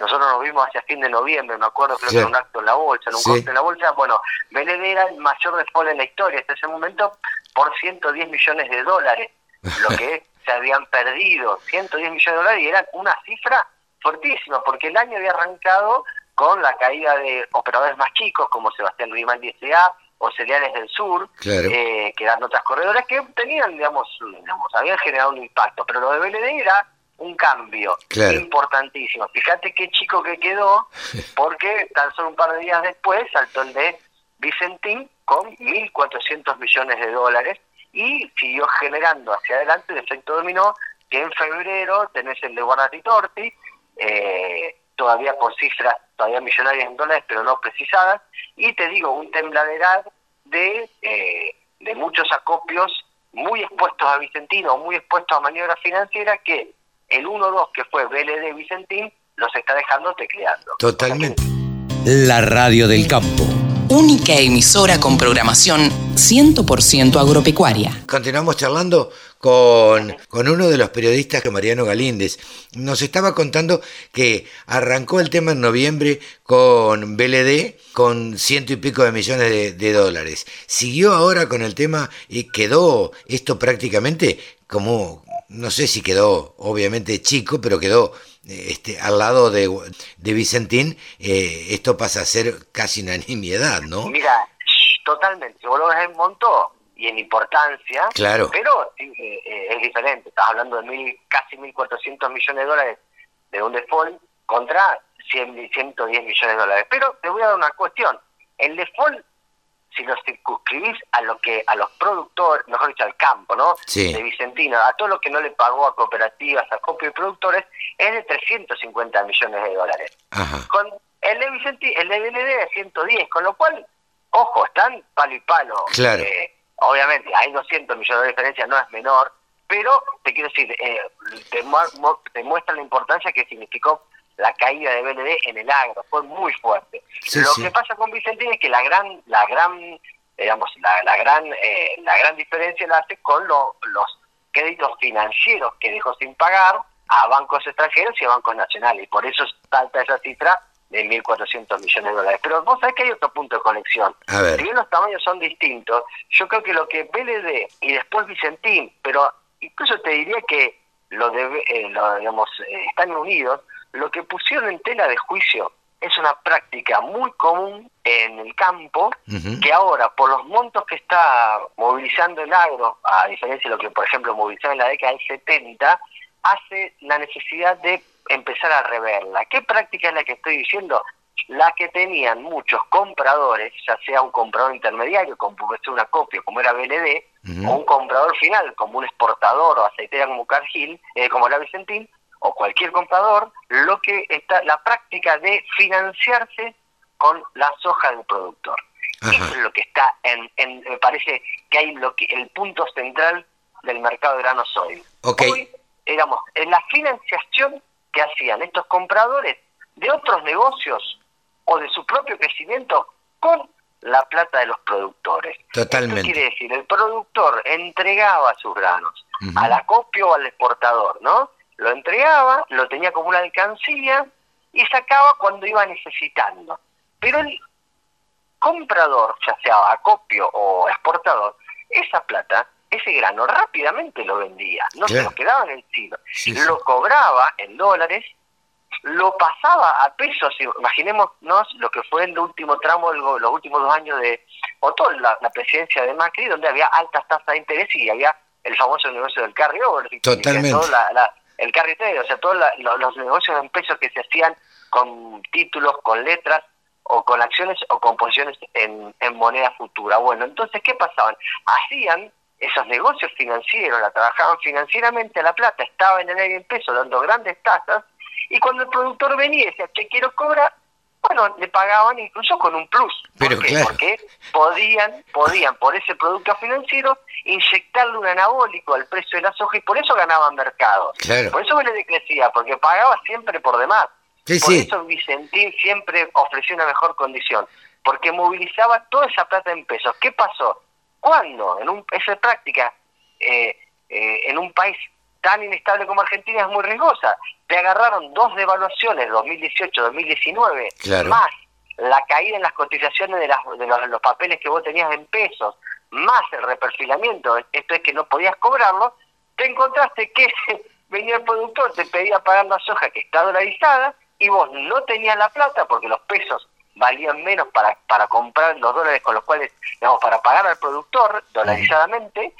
nosotros nos vimos hacia fin de noviembre, me acuerdo, creo que en un acto en la bolsa, en un corte en la bolsa. Bueno, Benedera era el mayor default en la historia hasta ese momento, por 110 millones de dólares, lo que se habían perdido, 110 millones de dólares, y era una cifra fuertísima, porque el año había arrancado con la caída de operadores más chicos, como Sebastián Grimaldi S.A., o Cereales del Sur, eh, que eran otras corredores que tenían, digamos, digamos, habían generado un impacto, pero lo de BLD era un cambio importantísimo. Fíjate qué chico que quedó, porque tan solo un par de días después saltó el de Vicentín con 1.400 millones de dólares y siguió generando hacia adelante el efecto dominó que en febrero tenés el de Guardati Torti, eh, todavía por cifras todavía millonarias en dólares, pero no precisadas, y te digo, un tembladeral de, eh, de muchos acopios muy expuestos a Vicentino, muy expuestos a maniobra financiera, que el 1-2 que fue BLD Vicentín los está dejando tecleando. Totalmente. La radio del campo única emisora con programación 100% agropecuaria. Continuamos charlando con, con, uno de los periodistas, Mariano Galíndez. Nos estaba contando que arrancó el tema en noviembre con BLD con ciento y pico de millones de, de dólares. Siguió ahora con el tema y quedó esto prácticamente como, no sé si quedó obviamente chico, pero quedó este, al lado de, de Vicentín, eh, esto pasa a ser casi una nimiedad, ¿no? Mira, totalmente, vos lo ves en monto y en importancia, claro. pero eh, eh, es diferente, estás hablando de mil, casi 1.400 millones de dólares de un default contra 100, 110 millones de dólares. Pero te voy a dar una cuestión, el default si lo circunscribís a lo que a los productores, mejor dicho, al campo, ¿no? De Vicentino, a todo lo que no le pagó a cooperativas, a copios y productores, es de 350 millones de dólares. Con el de Vicentino, el de BND es 110, con lo cual, ojo, están palo y palo. Claro. Eh, obviamente, hay 200 millones de diferencia, no es menor, pero te quiero decir, eh, te, te muestra la importancia que significó la caída de BLD en el agro, fue muy fuerte. Lo que pasa con Vicentín es que la gran, la gran, digamos, la, gran, eh, la gran diferencia la hace con los créditos financieros que dejó sin pagar a bancos extranjeros y a bancos nacionales, y por eso salta esa cifra de 1.400 millones de dólares. Pero vos sabés que hay otro punto de conexión. Si bien los tamaños son distintos, yo creo que lo que BLD y después Vicentín, pero incluso te diría que lo, de, eh, lo digamos, eh, están unidos, lo que pusieron en tela de juicio es una práctica muy común en el campo, que ahora, por los montos que está movilizando el agro, a diferencia de lo que, por ejemplo, movilizaba en la década del 70, hace la necesidad de empezar a reverla. ¿Qué práctica es la que estoy diciendo? La que tenían muchos compradores, ya sea un comprador intermediario, como puede ser una copia, como era BLD, o un comprador final, como un exportador o aceitera como Cargill, eh, como era Vicentín, o cualquier comprador lo que está la práctica de financiarse con la soja del productor. Eso es lo que está en, me parece que hay lo que el punto central del mercado de granos hoy. Hoy, digamos, en la financiación que hacían estos compradores de otros negocios o de su propio crecimiento con la plata de los productores. Totalmente. Esto quiere decir, el productor entregaba sus granos al acopio o al exportador, ¿no? Lo entregaba, lo tenía como una alcancía y sacaba cuando iba necesitando. Pero el comprador, ya sea acopio o exportador, esa plata, ese grano rápidamente lo vendía, no se lo quedaba en el silo, lo cobraba en dólares, lo pasaba a pesos, imaginémonos lo que fue el último tramo, los últimos dos años de, o toda la, presidencia de Macri, donde había altas tasas de interés y había el famoso negocio del carry Totalmente el carretero, o sea, todos los negocios en pesos que se hacían con títulos, con letras, o con acciones o con posiciones en, moneda futura. Bueno, entonces, ¿qué pasaban? Hacían esos negocios financieros, la trabajaban financieramente la plata, estaba en el aire en peso dando grandes tasas, y cuando el productor venía y decía, che, quiero cobrar, bueno, le pagaban incluso con un plus. ¿Por qué? Porque podían, podían por ese producto financiero inyectarle un anabólico al precio de la soja y por eso ganaban mercado. Por eso le decrecía, porque pagaba siempre por demás. por eso Vicentín siempre ofreció una mejor condición, porque movilizaba toda esa plata en pesos. ¿Qué pasó? Cuando en un, esa práctica eh, eh, en un país tan inestable como Argentina es muy riesgosa. Te agarraron dos devaluaciones, 2018-2019, más la caída en las cotizaciones de, los, papeles que vos tenías en pesos, más el reperfilamiento, esto es que no podías cobrarlo, te encontraste que venía el productor, te pedía pagar la soja que está dolarizada y vos no tenías la plata porque los pesos valían menos para, para comprar los dólares con los cuales, digamos, para pagar al productor dolarizadamente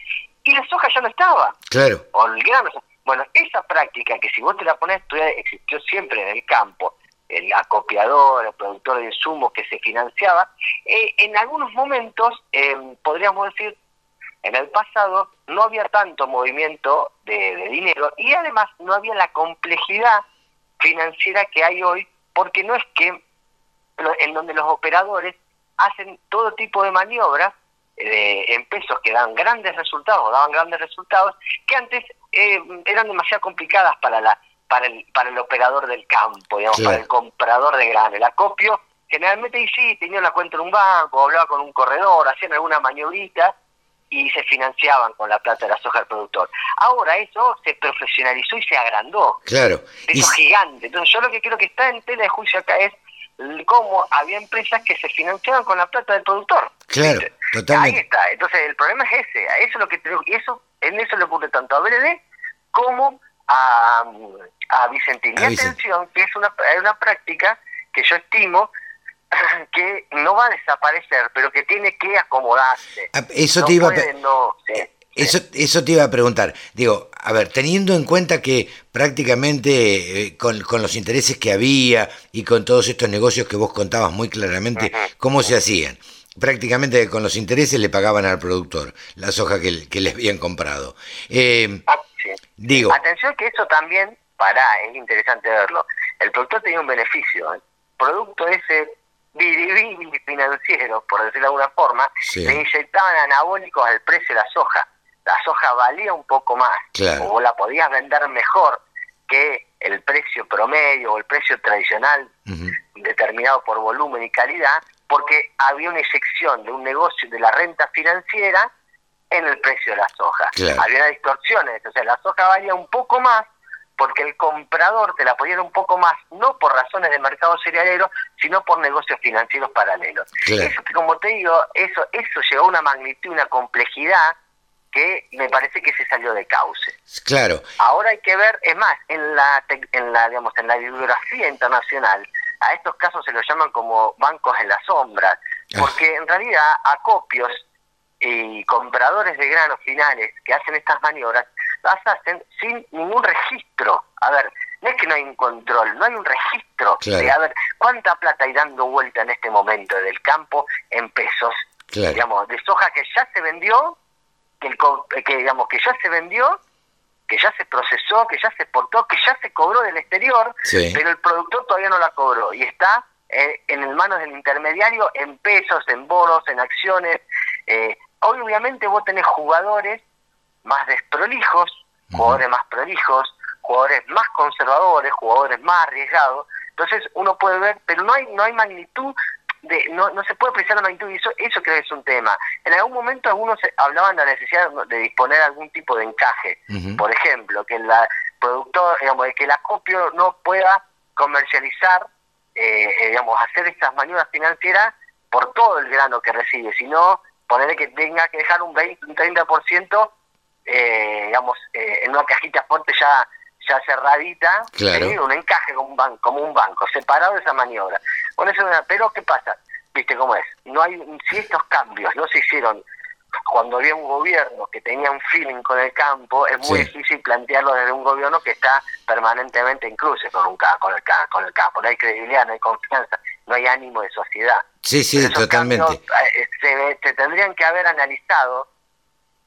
y la soja ya no estaba. Claro. O el grano. Bueno, esa práctica que si vos te la pones existió siempre en el campo, el acopiador, el productor de insumos que se financiaba, eh, en algunos momentos, eh, podríamos decir, En el pasado no había tanto movimiento de, dinero y además no había la complejidad financiera que hay hoy, porque no es que en donde los operadores hacen todo tipo de maniobras eh, en pesos que dan grandes resultados, daban grandes resultados, que antes eh, eran demasiado complicadas para la para el, para el operador del campo, digamos, para el comprador de grano. El acopio generalmente y sí, tenía una cuenta en un banco, hablaba con un corredor, hacían alguna maniobrita y se financiaban con la plata de la soja del productor. Ahora eso se profesionalizó y se agrandó. Claro. Eso gigante. Entonces yo lo que creo que está en tela de juicio acá es cómo había empresas que se financiaban con la plata del productor. Claro, totalmente. Ahí está. Entonces el problema es ese. Eso es lo que y eso en eso le ocurre tanto a BRD como a, a Vicentín. Y atención, que es una, una práctica que yo estimo que no va a desaparecer, pero que tiene que acomodarse. Ah, eso te iba a... eso, eso te iba a preguntar. Digo, a ver, teniendo en cuenta que prácticamente eh, con, los intereses que había y con todos estos negocios que vos contabas muy claramente cómo se hacían, prácticamente con los intereses le pagaban al productor la soja que, que les habían comprado. Eh, ah, digo, Atención que eso también, para, es interesante verlo, el productor tenía un beneficio. El producto ese financiero, por decirlo de alguna forma, le inyectaban anabólicos al precio de la soja. La soja valía un poco más, o la podías vender mejor que el precio promedio o el precio tradicional determinado por volumen y calidad, porque había una inyección de un negocio de la renta financiera en el precio de la soja. Había distorsiones, o sea, la soja valía un poco más porque el comprador te la podía un poco más, no por razones de mercado cerealero, sino por negocios financieros paralelos. Eso, como te digo, eso, eso llegó a una magnitud, una complejidad que me parece que se salió de cauce. Claro. Ahora hay que ver, es más, en la, en la, digamos, en la bibliografía internacional, a estos casos se los llaman como bancos en la sombra, ah. porque en realidad acopios y compradores de granos finales que hacen estas maniobras las hacen sin ningún registro. A ver, no es que no hay un control, no hay un registro de a ver cuánta plata hay dando vuelta en este momento del campo en pesos, digamos, de soja que ya se vendió, que, el, que digamos que ya se vendió, que ya se procesó, que ya se exportó, que ya se cobró del exterior, pero el productor todavía no la cobró y está eh, en manos del intermediario en pesos, en bonos, en acciones. Eh, obviamente vos tenés jugadores más desprolijos, jugadores más prolijos, jugadores más conservadores, jugadores más arriesgados. Entonces uno puede ver, pero no hay no hay magnitud de, no, no se puede apreciar la magnitud y eso eso creo que es un tema. En algún momento algunos hablaban de la necesidad de disponer de algún tipo de encaje. Por ejemplo, que el productor, digamos, que el acopio no pueda comercializar, eh, eh, digamos, hacer estas maniobras financieras por todo el grano que recibe, sino ponerle que tenga que dejar un 20, un 30% eh, digamos, eh, en una cajita fuerte ya ya cerradita, un encaje como un, banco, como un banco, separado de esa maniobra. Bueno, eso, pero ¿qué pasa? ¿Viste cómo es? No hay, si estos cambios no se hicieron cuando había un gobierno que tenía un feeling con el campo, es muy difícil plantearlo desde un gobierno que está permanentemente en cruces con, un, con, el, con el campo. No hay credibilidad, no hay confianza, no hay ánimo de sociedad. Sí, sí, totalmente. Eh, se, se, tendrían que haber analizado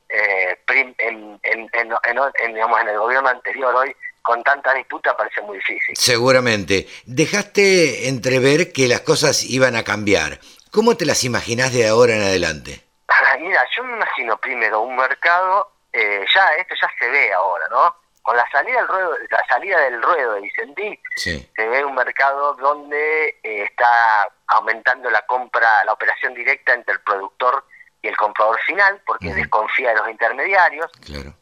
eh, en, en, en, digamos, en el gobierno anterior hoy con tanta disputa parece muy difícil. Seguramente. Dejaste entrever que las cosas iban a cambiar. ¿Cómo te las imaginás de ahora en adelante? Mira, yo me imagino primero un mercado, eh, ya esto ya se ve ahora, ¿no? Con la salida del ruedo, la salida del ruedo de Vicentí, se ve un mercado donde eh, está aumentando la compra, la operación directa entre el productor y el comprador final, porque desconfía de los intermediarios,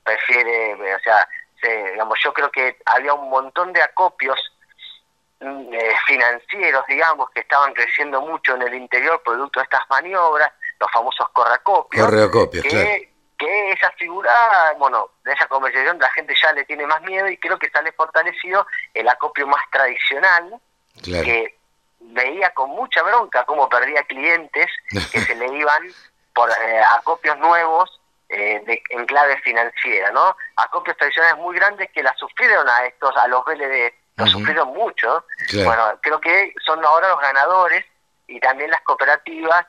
prefiere, o sea, digamos, yo creo que había un montón de acopios mm, eh, financieros, digamos, que estaban creciendo mucho en el interior producto de estas maniobras, los famosos correacopios, que, que esa figura, bueno, de esa conversación la gente ya le tiene más miedo y creo que sale fortalecido el acopio más tradicional, que veía con mucha bronca cómo perdía clientes que se le iban por eh, acopios nuevos eh, de, en clave financiera, ¿no? Acopios tradicionales muy grandes que la sufrieron a estos, a los BLD, lo sufrieron mucho. Bueno, creo que son ahora los ganadores y también las cooperativas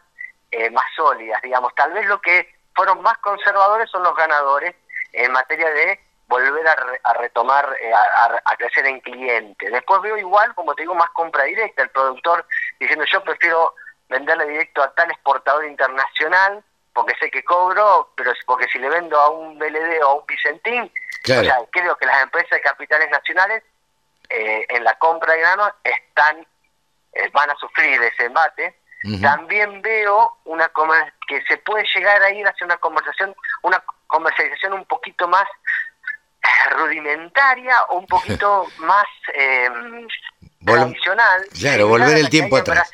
eh, más sólidas, digamos. Tal vez lo que fueron más conservadores son los ganadores en materia de volver a, retomar, eh, a, crecer en cliente. Después veo igual, como te digo, más compra directa, el productor diciendo yo prefiero venderle directo a tal exportador internacional porque sé que cobro, pero porque si le vendo a un BLD o a un Vicentín, o sea, creo que las empresas de capitales nacionales eh, en la compra de granos están eh, van a sufrir ese embate. También veo una que se puede llegar a ir hacia una conversación, una comercialización un poquito más rudimentaria o un poquito más eh, tradicional. Claro, volver el tiempo atrás.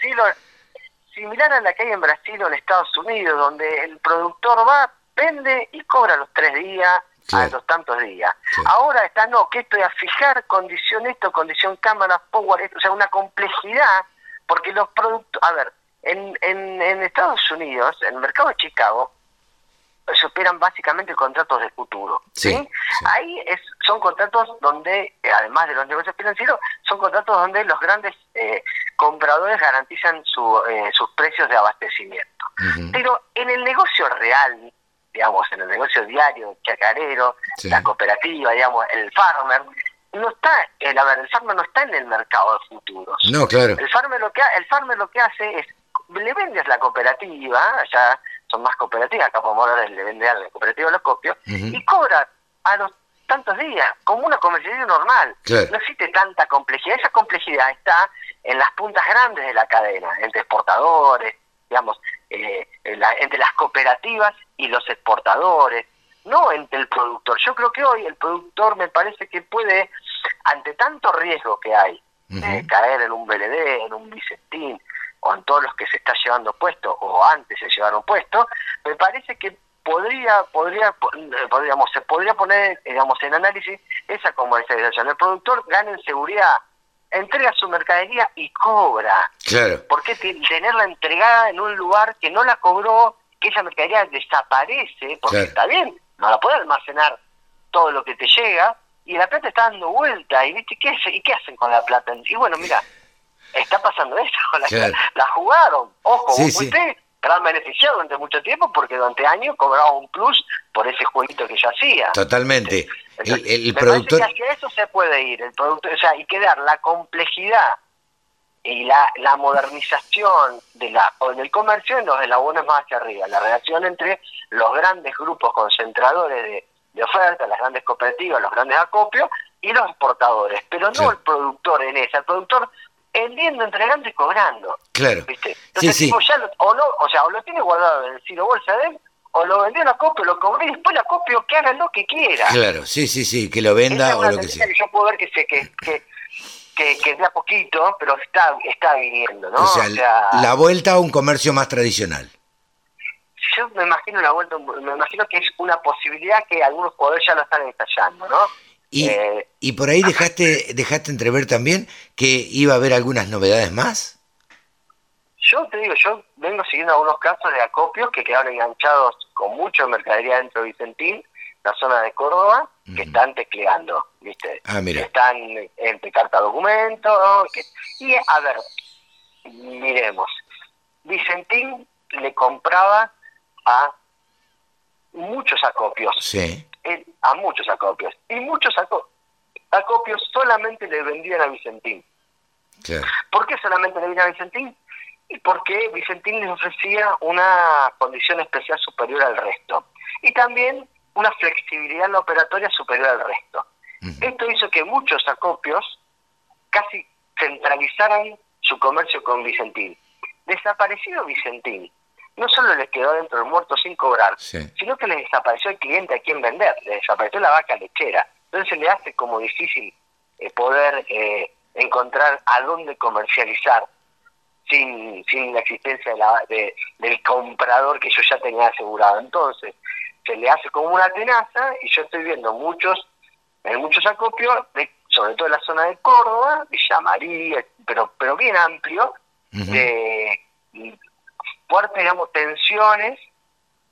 Similar a la que hay en Brasil o en Estados Unidos, donde el productor va, vende y cobra los tres días, a los tantos días. Ahora está, no, que esto es a fijar condición esto, condición cámara, power, esto, o sea, una complejidad, porque los productos, a ver, en, en, en Estados Unidos, en el mercado de Chicago, se operan básicamente contratos de futuro. ¿sí? Ahí es, son contratos donde, eh, además de los negocios financieros, son contratos donde los grandes eh, compradores garantizan su, eh, sus precios de abastecimiento. Pero en el negocio real, digamos, en el negocio diario, chacarero, la cooperativa, digamos, el farmer, no está, el, a ver, el farmer no está en el mercado de futuros. No, claro. El farmer lo que, el farmer lo que hace es, le vendes la cooperativa, ya son más cooperativas, acá podemos hablar de vender a la cooperativa los copios, y cobra a los tantos días, como una comercialización normal. No existe tanta complejidad. Esa complejidad está en las puntas grandes de la cadena, entre exportadores, digamos, eh, entre las cooperativas y los exportadores, no entre el productor. Yo creo que hoy el productor me parece que puede, ante tanto riesgo que hay, de caer en un BLD, en un Vicentín, o en todos los que se está llevando puesto o antes se llevaron puesto, me parece que podría, podría, podríamos, se podría poner, digamos, en análisis esa comercialización. El productor gana en seguridad, entrega su mercadería y cobra. Claro. Porque tenerla entregada en un lugar que no la cobró, que esa mercadería desaparece, porque está bien, no la puede almacenar todo lo que te llega, y la plata está dando vuelta, y viste, ¿qué, ¿y qué hacen con la plata? Y bueno, mira, está pasando eso. La, la jugaron. Ojo, sí, usted gran beneficiado durante mucho tiempo porque durante años cobraba un plus por ese jueguito que ya hacía. Totalmente. el, productor... hacia eso se puede ir. El productor, o sea, hay que dar la complejidad y la, la modernización de la, del comercio en los eslabones más hacia arriba. La relación entre los grandes grupos concentradores de, de oferta, las grandes cooperativas, los grandes acopios y los exportadores, pero no el productor en esa. El productor vendiendo, entregando y cobrando. Claro. ¿viste? Entonces, sí, sí. Ya lo, o, no, o sea, o lo tiene guardado en el Ciro Bolsa de él, o lo vendió la copia, lo cobré y después la copio que haga lo que quiera. Claro, sí, sí, sí, que lo venda o lo que sea. Que yo puedo ver que, se, que, que, que, que de a poquito, pero está, está viniendo, ¿no? O sea, la vuelta a un comercio más tradicional. Yo me imagino la vuelta, me imagino que es una posibilidad que algunos jugadores ya lo están ensayando, ¿no? Y, eh, y por ahí dejaste, dejaste entrever también que iba a haber algunas novedades más. Yo te digo, yo vengo siguiendo algunos casos de acopios que quedaron enganchados con mucha mercadería dentro de Vicentín, la zona de Córdoba, que están tecleando, ¿viste? Ah, mira. están entre carta documento. y a ver, miremos. Vicentín le compraba a muchos acopios. Sí a muchos acopios. Y muchos acopios solamente le vendían a Vicentín. ¿Por qué solamente le vendían a Vicentín? Y porque Vicentín les ofrecía una condición especial superior al resto. Y también una flexibilidad en la operatoria superior al resto. Esto hizo que muchos acopios casi centralizaran su comercio con Vicentín. Desaparecido Vicentín, no solo les quedó dentro del muerto sin cobrar, sino que les desapareció el cliente a quien vender, les desapareció la vaca lechera. Entonces se le hace como difícil eh, poder eh, encontrar a dónde comercializar sin, sin la existencia de la, del comprador que yo ya tenía asegurado. Entonces se le hace como una tenaza y yo estoy viendo muchos, en muchos acopios, sobre todo en la zona de Córdoba, Villa María, pero, pero bien amplio, de fuertes, digamos, tensiones,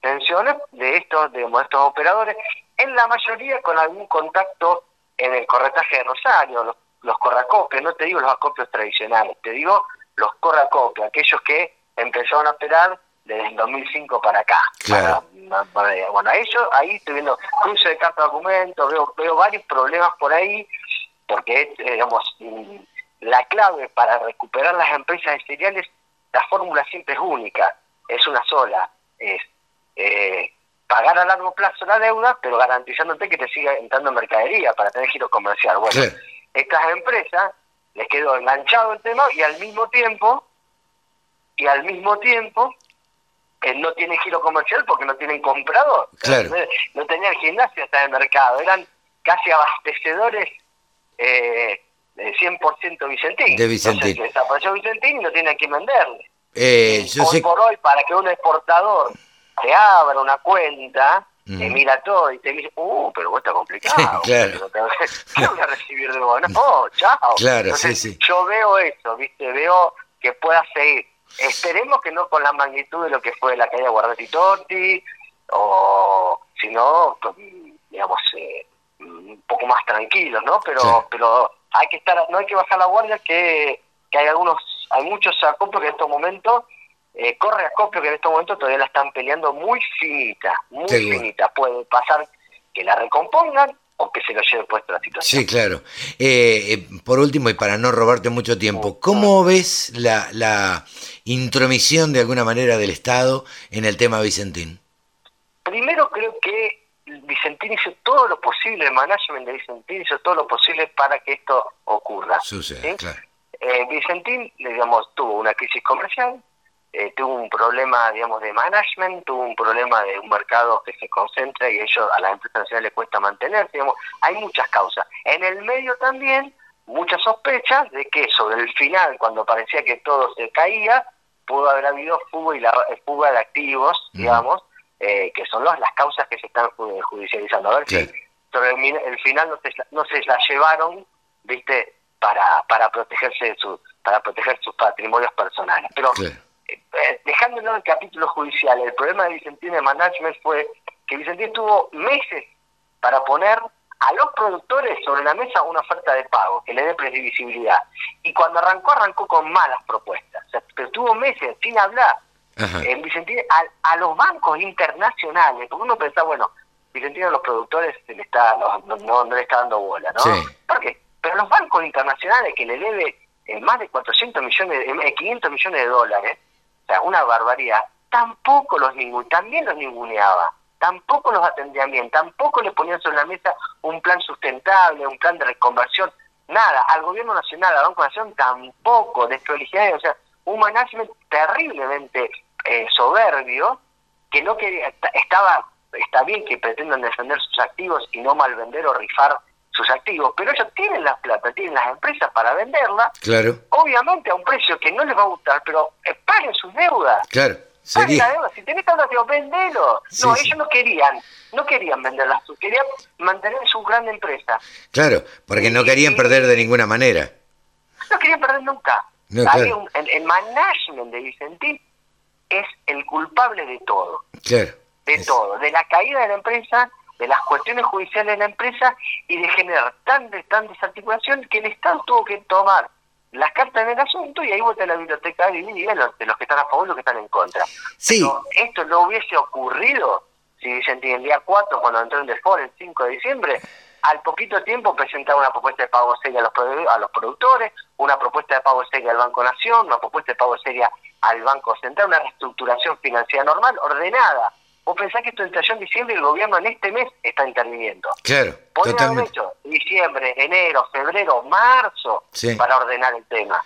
tensiones de estos, digamos, estos operadores, en la mayoría con algún contacto en el corretaje de Rosario, los, los corracopios, no te digo los acopios tradicionales, te digo los corracopios, aquellos que empezaron a operar desde el 2005 para acá, para bueno, eso ahí estoy viendo cruce de carta de documentos, veo, veo varios problemas por ahí, porque es, digamos, mm, la clave para recuperar las empresas seriales, la fórmula siempre es única, es una sola, es eh, pagar a largo plazo la deuda, pero garantizándote que te siga entrando mercadería para tener giro comercial. Bueno, estas empresas les quedó enganchado el tema y al mismo tiempo, y al mismo tiempo, eh, no tienen giro comercial porque no tienen comprador. No, tenían gimnasio hasta el mercado, eran casi abastecedores eh, 100% Vicentín. De Vicentín. Entonces, desapareció Vicentín y no tienen a quién venderle. Eh, hoy por hoy, para que un exportador te abra una cuenta, te mira todo y te dice, uh, pero vos está complicado. claro. ¿Qué voy a recibir de vos? No, chao. Claro, sí, sí. Yo veo eso, ¿viste? Veo que pueda seguir. Esperemos que no con la magnitud de lo que fue la caída Guardati Totti, o sino, digamos, eh, un poco más tranquilos, ¿no? Pero, pero hay que estar, no hay que bajar la guardia, que, que hay algunos, hay muchos acopios que en estos momentos eh, corre acopio que en estos momentos todavía la están peleando muy finita, muy finita. Puede pasar que la recompongan o que se lo lleve puesto la situación. Sí, claro. Eh, eh, por último, y para no robarte mucho tiempo, ¿cómo ves la, la intromisión de alguna manera del Estado en el tema Vicentín? Primero creo que Vicentín hizo todo lo posible, el management de Vicentín hizo todo lo posible para que esto ocurra. Sucede, claro. Vicentín, digamos, tuvo una crisis comercial, eh, tuvo un problema, digamos, de management, tuvo un problema de un mercado que se concentra y ellos a las empresas nacionales les cuesta mantenerse, digamos, hay muchas causas. En el medio también muchas sospechas de que sobre el final, cuando parecía que todo se caía, pudo haber habido fuga, y la, fuga de activos, digamos, eh, que son las causas que se están judicializando. A ver si sobre el, final no se, no se la llevaron, viste, para, para protegerse de su, para proteger sus patrimonios personales. Pero eh, dejándolo el capítulo judicial, el problema de Vicentín de Management fue que Vicentín tuvo meses para poner a los productores sobre la mesa una oferta de pago que le dé previsibilidad. Y cuando arrancó, arrancó con malas propuestas. pero tuvo meses sin hablar. En Vicentín, a, los bancos internacionales, porque uno pensaba, bueno, Vicentín a los productores le está, no, no, le está dando bola, ¿no? ¿Por qué? Pero los bancos internacionales que le debe eh, más de 400 millones, eh, 500 millones de dólares, o sea, una barbaridad, tampoco los ninguneaba, también los ninguneaba, tampoco los atendía bien, tampoco le ponían sobre la mesa un plan sustentable, un plan de reconversión, nada, al gobierno nacional, al Banco Nación tampoco, de o sea, un management terriblemente eh, soberbio, que no quería, estaba, está bien que pretendan defender sus activos y no malvender o rifar sus activos, pero ellos tienen las plata, tienen las empresas para venderla, claro. obviamente a un precio que no les va a gustar, pero eh, paguen sus deudas. Claro. Paguen la deuda. Si tenés tanto vendelo. no, ellos no querían, no querían venderlas, querían mantener su gran empresa. Claro, porque no querían perder de ninguna manera. No querían perder nunca. el, management de Vicentín es el culpable de todo. Claro. De todo, de la caída de la empresa, de las cuestiones judiciales de la empresa y de generar tan, tan desarticulación que el Estado tuvo que tomar las cartas en el asunto y ahí vota la biblioteca de los, de los que están a favor y los que están en contra. Sí. Pero esto no hubiese ocurrido si Vicente el día 4, cuando entró en default el 5 de diciembre, al poquito tiempo presentaba una propuesta de pago seria a los, a los productores, una propuesta de pago seria al Banco Nación, una propuesta de pago seria al Banco Central, una reestructuración financiera normal, ordenada, Vos pensás que esto entró en diciembre y el gobierno en este mes está interviniendo. Claro, Podrían hecho diciembre, enero, febrero, marzo para ordenar el tema.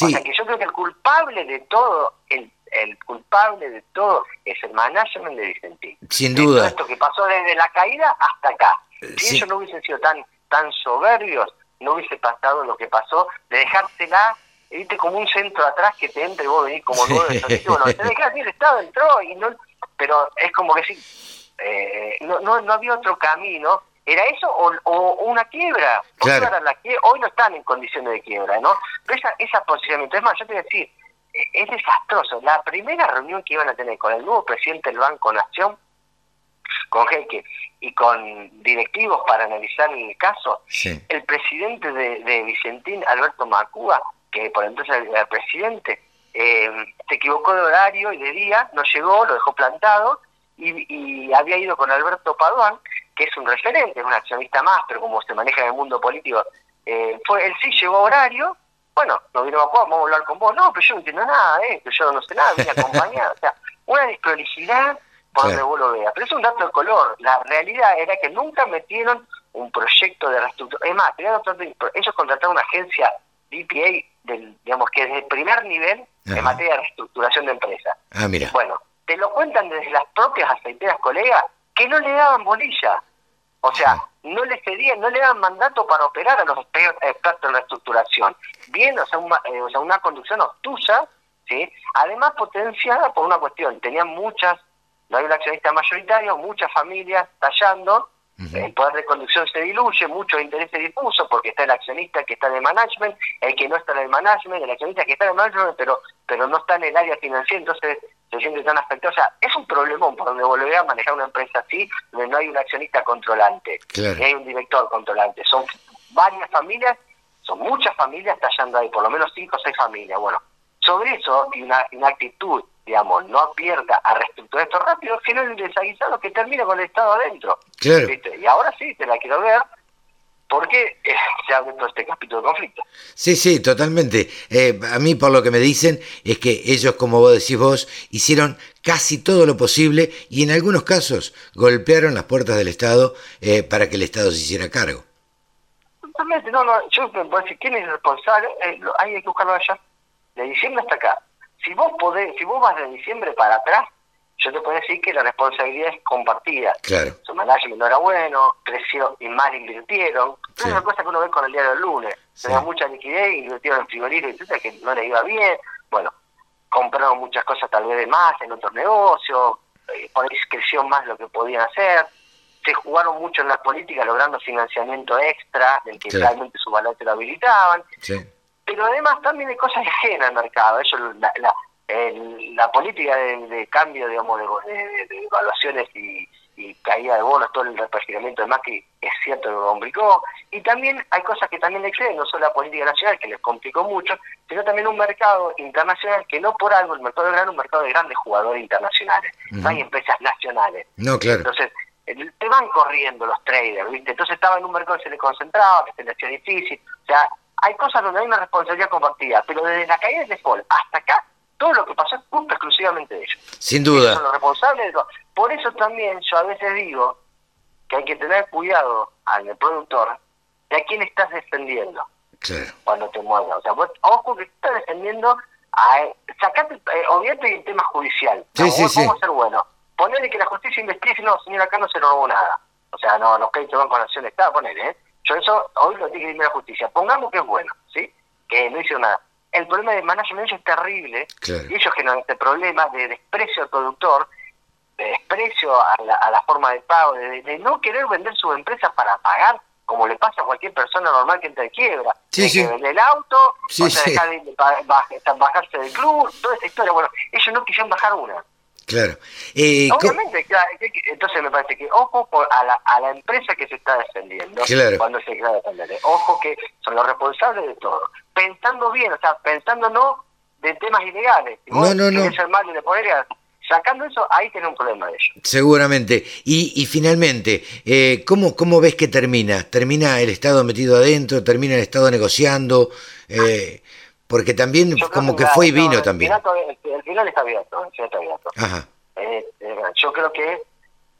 O sea que yo creo que el culpable de todo, el, el culpable de todo es el management de Vicentín. Sin duda. Esto que pasó desde la caída hasta acá. Si ellos no hubiesen sido tan, tan soberbios, no hubiese pasado lo que pasó de dejársela viste como un centro atrás que te entre y vos venís como nuevo bueno, te dejás el Estado entró y no pero es como que sí, eh, no, no, no había otro camino, ¿Era eso o, una quiebra? hoy no están en condiciones de quiebra, ¿no? Pero esa, esa posicionamiento, es más, yo te voy a decir, eh, es desastroso. La primera reunión que iban a tener con el nuevo presidente del Banco Nación, con Jeque y con directivos para analizar el caso, el presidente de, Vicentín, Alberto Macúa, que por entonces era presidente, eh, se equivocó de horario y de día, no llegó, lo dejó plantado, y, había ido con Alberto Paduán, que es un referente, un accionista más, pero como se maneja en el mundo político, eh, fue él sí llegó a horario, bueno, nos vino a jugar, vamos a hablar con vos, no, pero yo no entiendo nada, eh, yo no sé nada, vine acompañado, o sea, una desprolijidad por donde vos lo veas. Pero es un dato de color, la realidad era que nunca metieron un proyecto de reestructuración, es más, ellos contrataron una agencia DPA, del, digamos que es el primer nivel en materia de reestructuración de empresas. Ah, mira. Bueno, te lo cuentan desde las propias aceiteras colegas que no le daban bolilla. O sea, no le cedían, no le daban mandato para operar a los expertos en reestructuración. Bien, o sea, una, eh, o sea, una conducción obtusa, ¿sí? además potenciada por una cuestión. Tenían muchas, no hay un accionista mayoritario, muchas familias tallando, el poder de conducción se diluye, muchos intereses difusos, porque está el accionista que está en el management, el que no está en el management, el accionista que está en el management, pero, pero no está en el área financiera, entonces se siente tan afectado. O sea, es un problemón por donde volver a manejar una empresa así, donde no hay un accionista controlante, y hay un director controlante. Son varias familias, son muchas familias tallando ahí, por lo menos cinco o seis familias. Bueno, sobre eso y una, una actitud digamos, no abierta a reestructurar esto rápido, sino el desaguisado que termina con el Estado adentro. Y ahora sí, te la quiero ver, porque eh, se abre todo este capítulo de conflicto. Sí, sí, totalmente. Eh, a mí, por lo que me dicen, es que ellos, como vos decís vos, hicieron casi todo lo posible y en algunos casos golpearon las puertas del Estado eh, para que el Estado se hiciera cargo. Totalmente, no, no, yo me puedo decir, ¿quién es el responsable? hay que buscarlo allá, de diciembre hasta acá si vos podés, si vos vas de diciembre para atrás, yo te puedo decir que la responsabilidad es compartida. Claro. Su management no era bueno, creció y mal invirtieron. Es una cosa que uno ve con el diario del lunes. Tenía mucha liquidez, invirtieron en frigoríficos, etcétera, que no le iba bien. Bueno, compraron muchas cosas tal vez de más en otros negocios, eh, por ahí creció más lo que podían hacer. Se jugaron mucho en la política logrando financiamiento extra del que realmente su balance lo habilitaban. Pero además también hay cosas ajenas al mercado. Eso, la, la, la política de, cambio, digamos, de, evaluaciones y, caída de bonos, todo el repergiramiento de que es cierto que lo complicó. Y también hay cosas que también le exceden, no solo la política nacional, que les complicó mucho, sino también un mercado internacional que no por algo, el mercado de gran un mercado de grandes jugadores internacionales. No hay empresas nacionales. No, claro. Entonces, te van corriendo los traders, ¿viste? Entonces estaba en un mercado que se le concentraba, que se le hacía difícil. O sea, hay cosas donde hay una responsabilidad compartida, pero desde la caída de default hasta acá, todo lo que pasó es culpa exclusivamente de ellos. Sin duda. son los responsables de todo. Por eso también yo a veces digo que hay que tener cuidado al productor de a quién estás defendiendo cuando te muevas. O sea, ojo que estás defendiendo a... Sacate, eh, obviamente el tema judicial. Sí, sí, sí. Vamos a ser bueno. Ponerle que la justicia investigue, no, señor, acá no se robó nada. O sea, no, los créditos van con acción de Estado, ponele, ¿eh? Yo eso hoy lo tiene que a la justicia. Pongamos que es bueno, ¿sí? Que no hizo nada. El problema de management es terrible y ellos generan este problema de desprecio al productor, de desprecio a la, forma de pago, de, no querer vender su empresa para pagar como le pasa a cualquier persona normal que entra de quiebra. Sí, sí. el auto, o dejar de, bajarse del club, toda esa historia. Bueno, ellos no quisieron bajar una. Claro. Eh, Obviamente, entonces me parece que ojo a la, a la empresa que se está defendiendo cuando se quiera defender. Ojo que son los responsables de todo. Pensando bien, o sea, pensando no de temas ilegales. no, no, no. sacando eso, ahí tiene un problema de ellos. Seguramente. Y, y finalmente, eh, ¿cómo, ¿cómo ves que termina? ¿Termina el Estado metido adentro? ¿Termina el Estado negociando? Eh, porque también como que, fue y vino también. El final, está abierto, el final está abierto. Eh, eh, yo creo que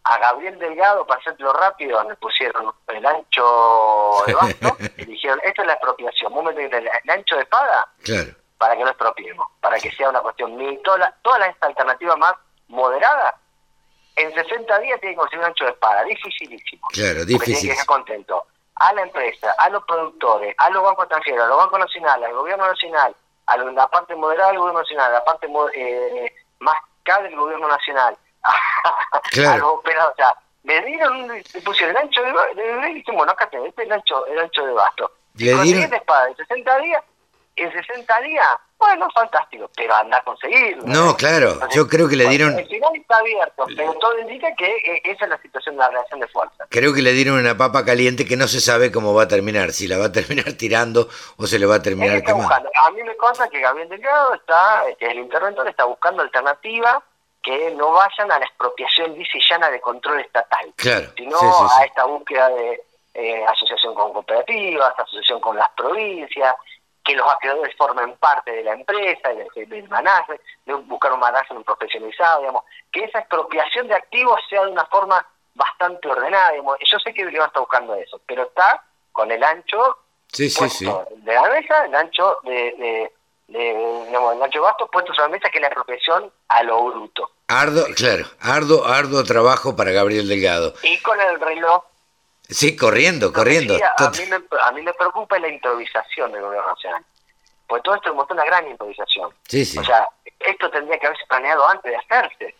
a Gabriel Delgado, para hacerlo rápido, le pusieron el ancho de basto y dijeron, esto es la expropiación, el, ancho de espada claro. para que no expropiemos, para que sea una cuestión toda todas las alternativas más moderadas, en 60 días tiene que conseguir un ancho de espada, dificilísimo. Claro, difícil. Tiene que estar contento a la empresa, a los productores, a los bancos extranjeros, a los bancos nacionales, al gobierno nacional, a la parte moderada del gobierno nacional, a la parte eh, más cara del gobierno nacional, a, los operadores. O sea, le dieron, le pusieron el ancho de, de, y dicen, bueno, acá tenés, este es el ancho, el ancho de basto. Le dieron... espada en 60 días, en 60 días bueno, fantástico, pero anda a conseguirlo. No, claro, yo creo que le dieron... El final está abierto, pero todo indica que eh, esa es la situación de la relación de fuerza. Creo que le dieron una papa caliente que no se sabe cómo va a terminar, si la va a terminar tirando o se le va a terminar quemando. A mí me consta que Gabriel Delgado está, el interventor está buscando alternativa que no vayan a la expropiación llana de control estatal, sino a esta búsqueda de eh, asociación con cooperativas, asociación con las provincias, que los acreedores formen parte de la empresa, del, del management, de buscar un management profesionalizado, digamos, que esa expropiación de activos sea de una forma bastante ordenada. Digamos. Yo sé que Bilbao está buscando eso, pero está con el ancho de la mesa, el ancho de, de, digamos, el ancho vasto puesto sobre la mesa, que es la expropiación a lo bruto. Ardo, claro, ardo, ardo trabajo para Gabriel Delgado. Y con el reloj Sí, corriendo, corriendo. a, mí me, a mí me preocupa la improvisación del gobierno nacional. Porque todo esto demostró una gran improvisación. Sí, sí. O sea, esto tendría que haberse planeado antes de hacerse.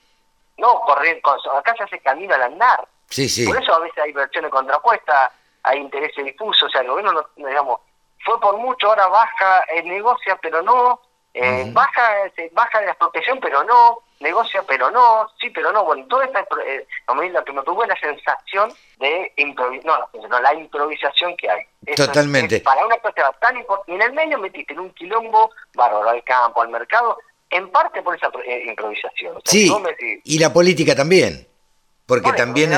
No correr, acá se hace camino al andar. Sí, sí. Por eso a veces hay versiones contrapuestas, hay intereses difusos. O sea, el gobierno, no, digamos, fue por mucho, ahora baja, eh, negocia, pero no. Eh, baja, baja de la expropiación, pero no negocia pero no, sí pero no, bueno, toda esta, eh, lo que me es la sensación de improvisación, no, la improvisación que hay. Totalmente. para una cosa tan importante, y en el medio metiste en un quilombo bárbaro al campo, al mercado, en parte por esa eh, improvisación. sí, y la política también, porque también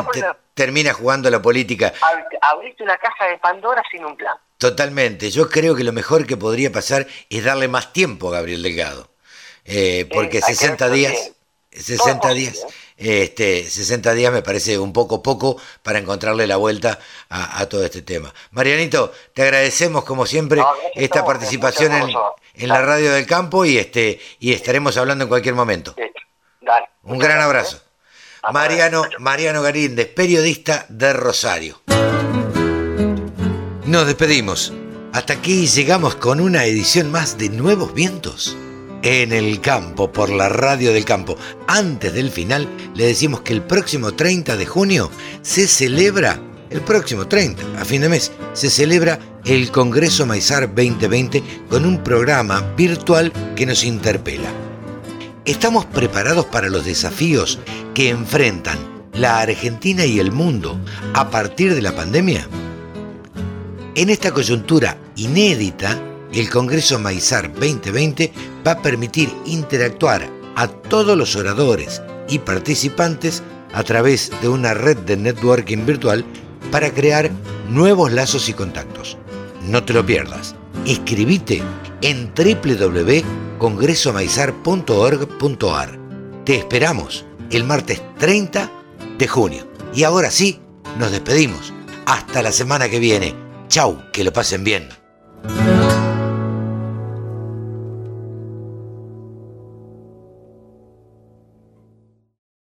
termina jugando la política. Abriste una caja de Pandora sin un plan. Totalmente, yo creo que lo mejor que podría pasar es darle más tiempo a Gabriel Delgado. Eh, porque 60 días, 60 días, este, 60 días me parece un poco poco para encontrarle la vuelta a, todo este tema. Marianito, te agradecemos como siempre esta participación en, la radio del campo y este y estaremos hablando en cualquier momento. Un gran abrazo. Mariano, Mariano Garíndez, periodista de Rosario. Nos despedimos. Hasta aquí llegamos con una edición más de Nuevos Vientos en el campo, por la radio del campo. Antes del final, le decimos que el próximo 30 de junio se celebra, el próximo 30, a fin de mes, se celebra el Congreso Maizar 2020 con un programa virtual que nos interpela. ¿Estamos preparados para los desafíos que enfrentan la Argentina y el mundo a partir de la pandemia? En esta coyuntura inédita, el Congreso Maizar 2020 va a permitir interactuar a todos los oradores y participantes a través de una red de networking virtual para crear nuevos lazos y contactos. No te lo pierdas. Inscribite en www.congresomaizar.org.ar. Te esperamos el martes 30 de junio. Y ahora sí, nos despedimos. Hasta la semana que viene. Chau, que lo pasen bien.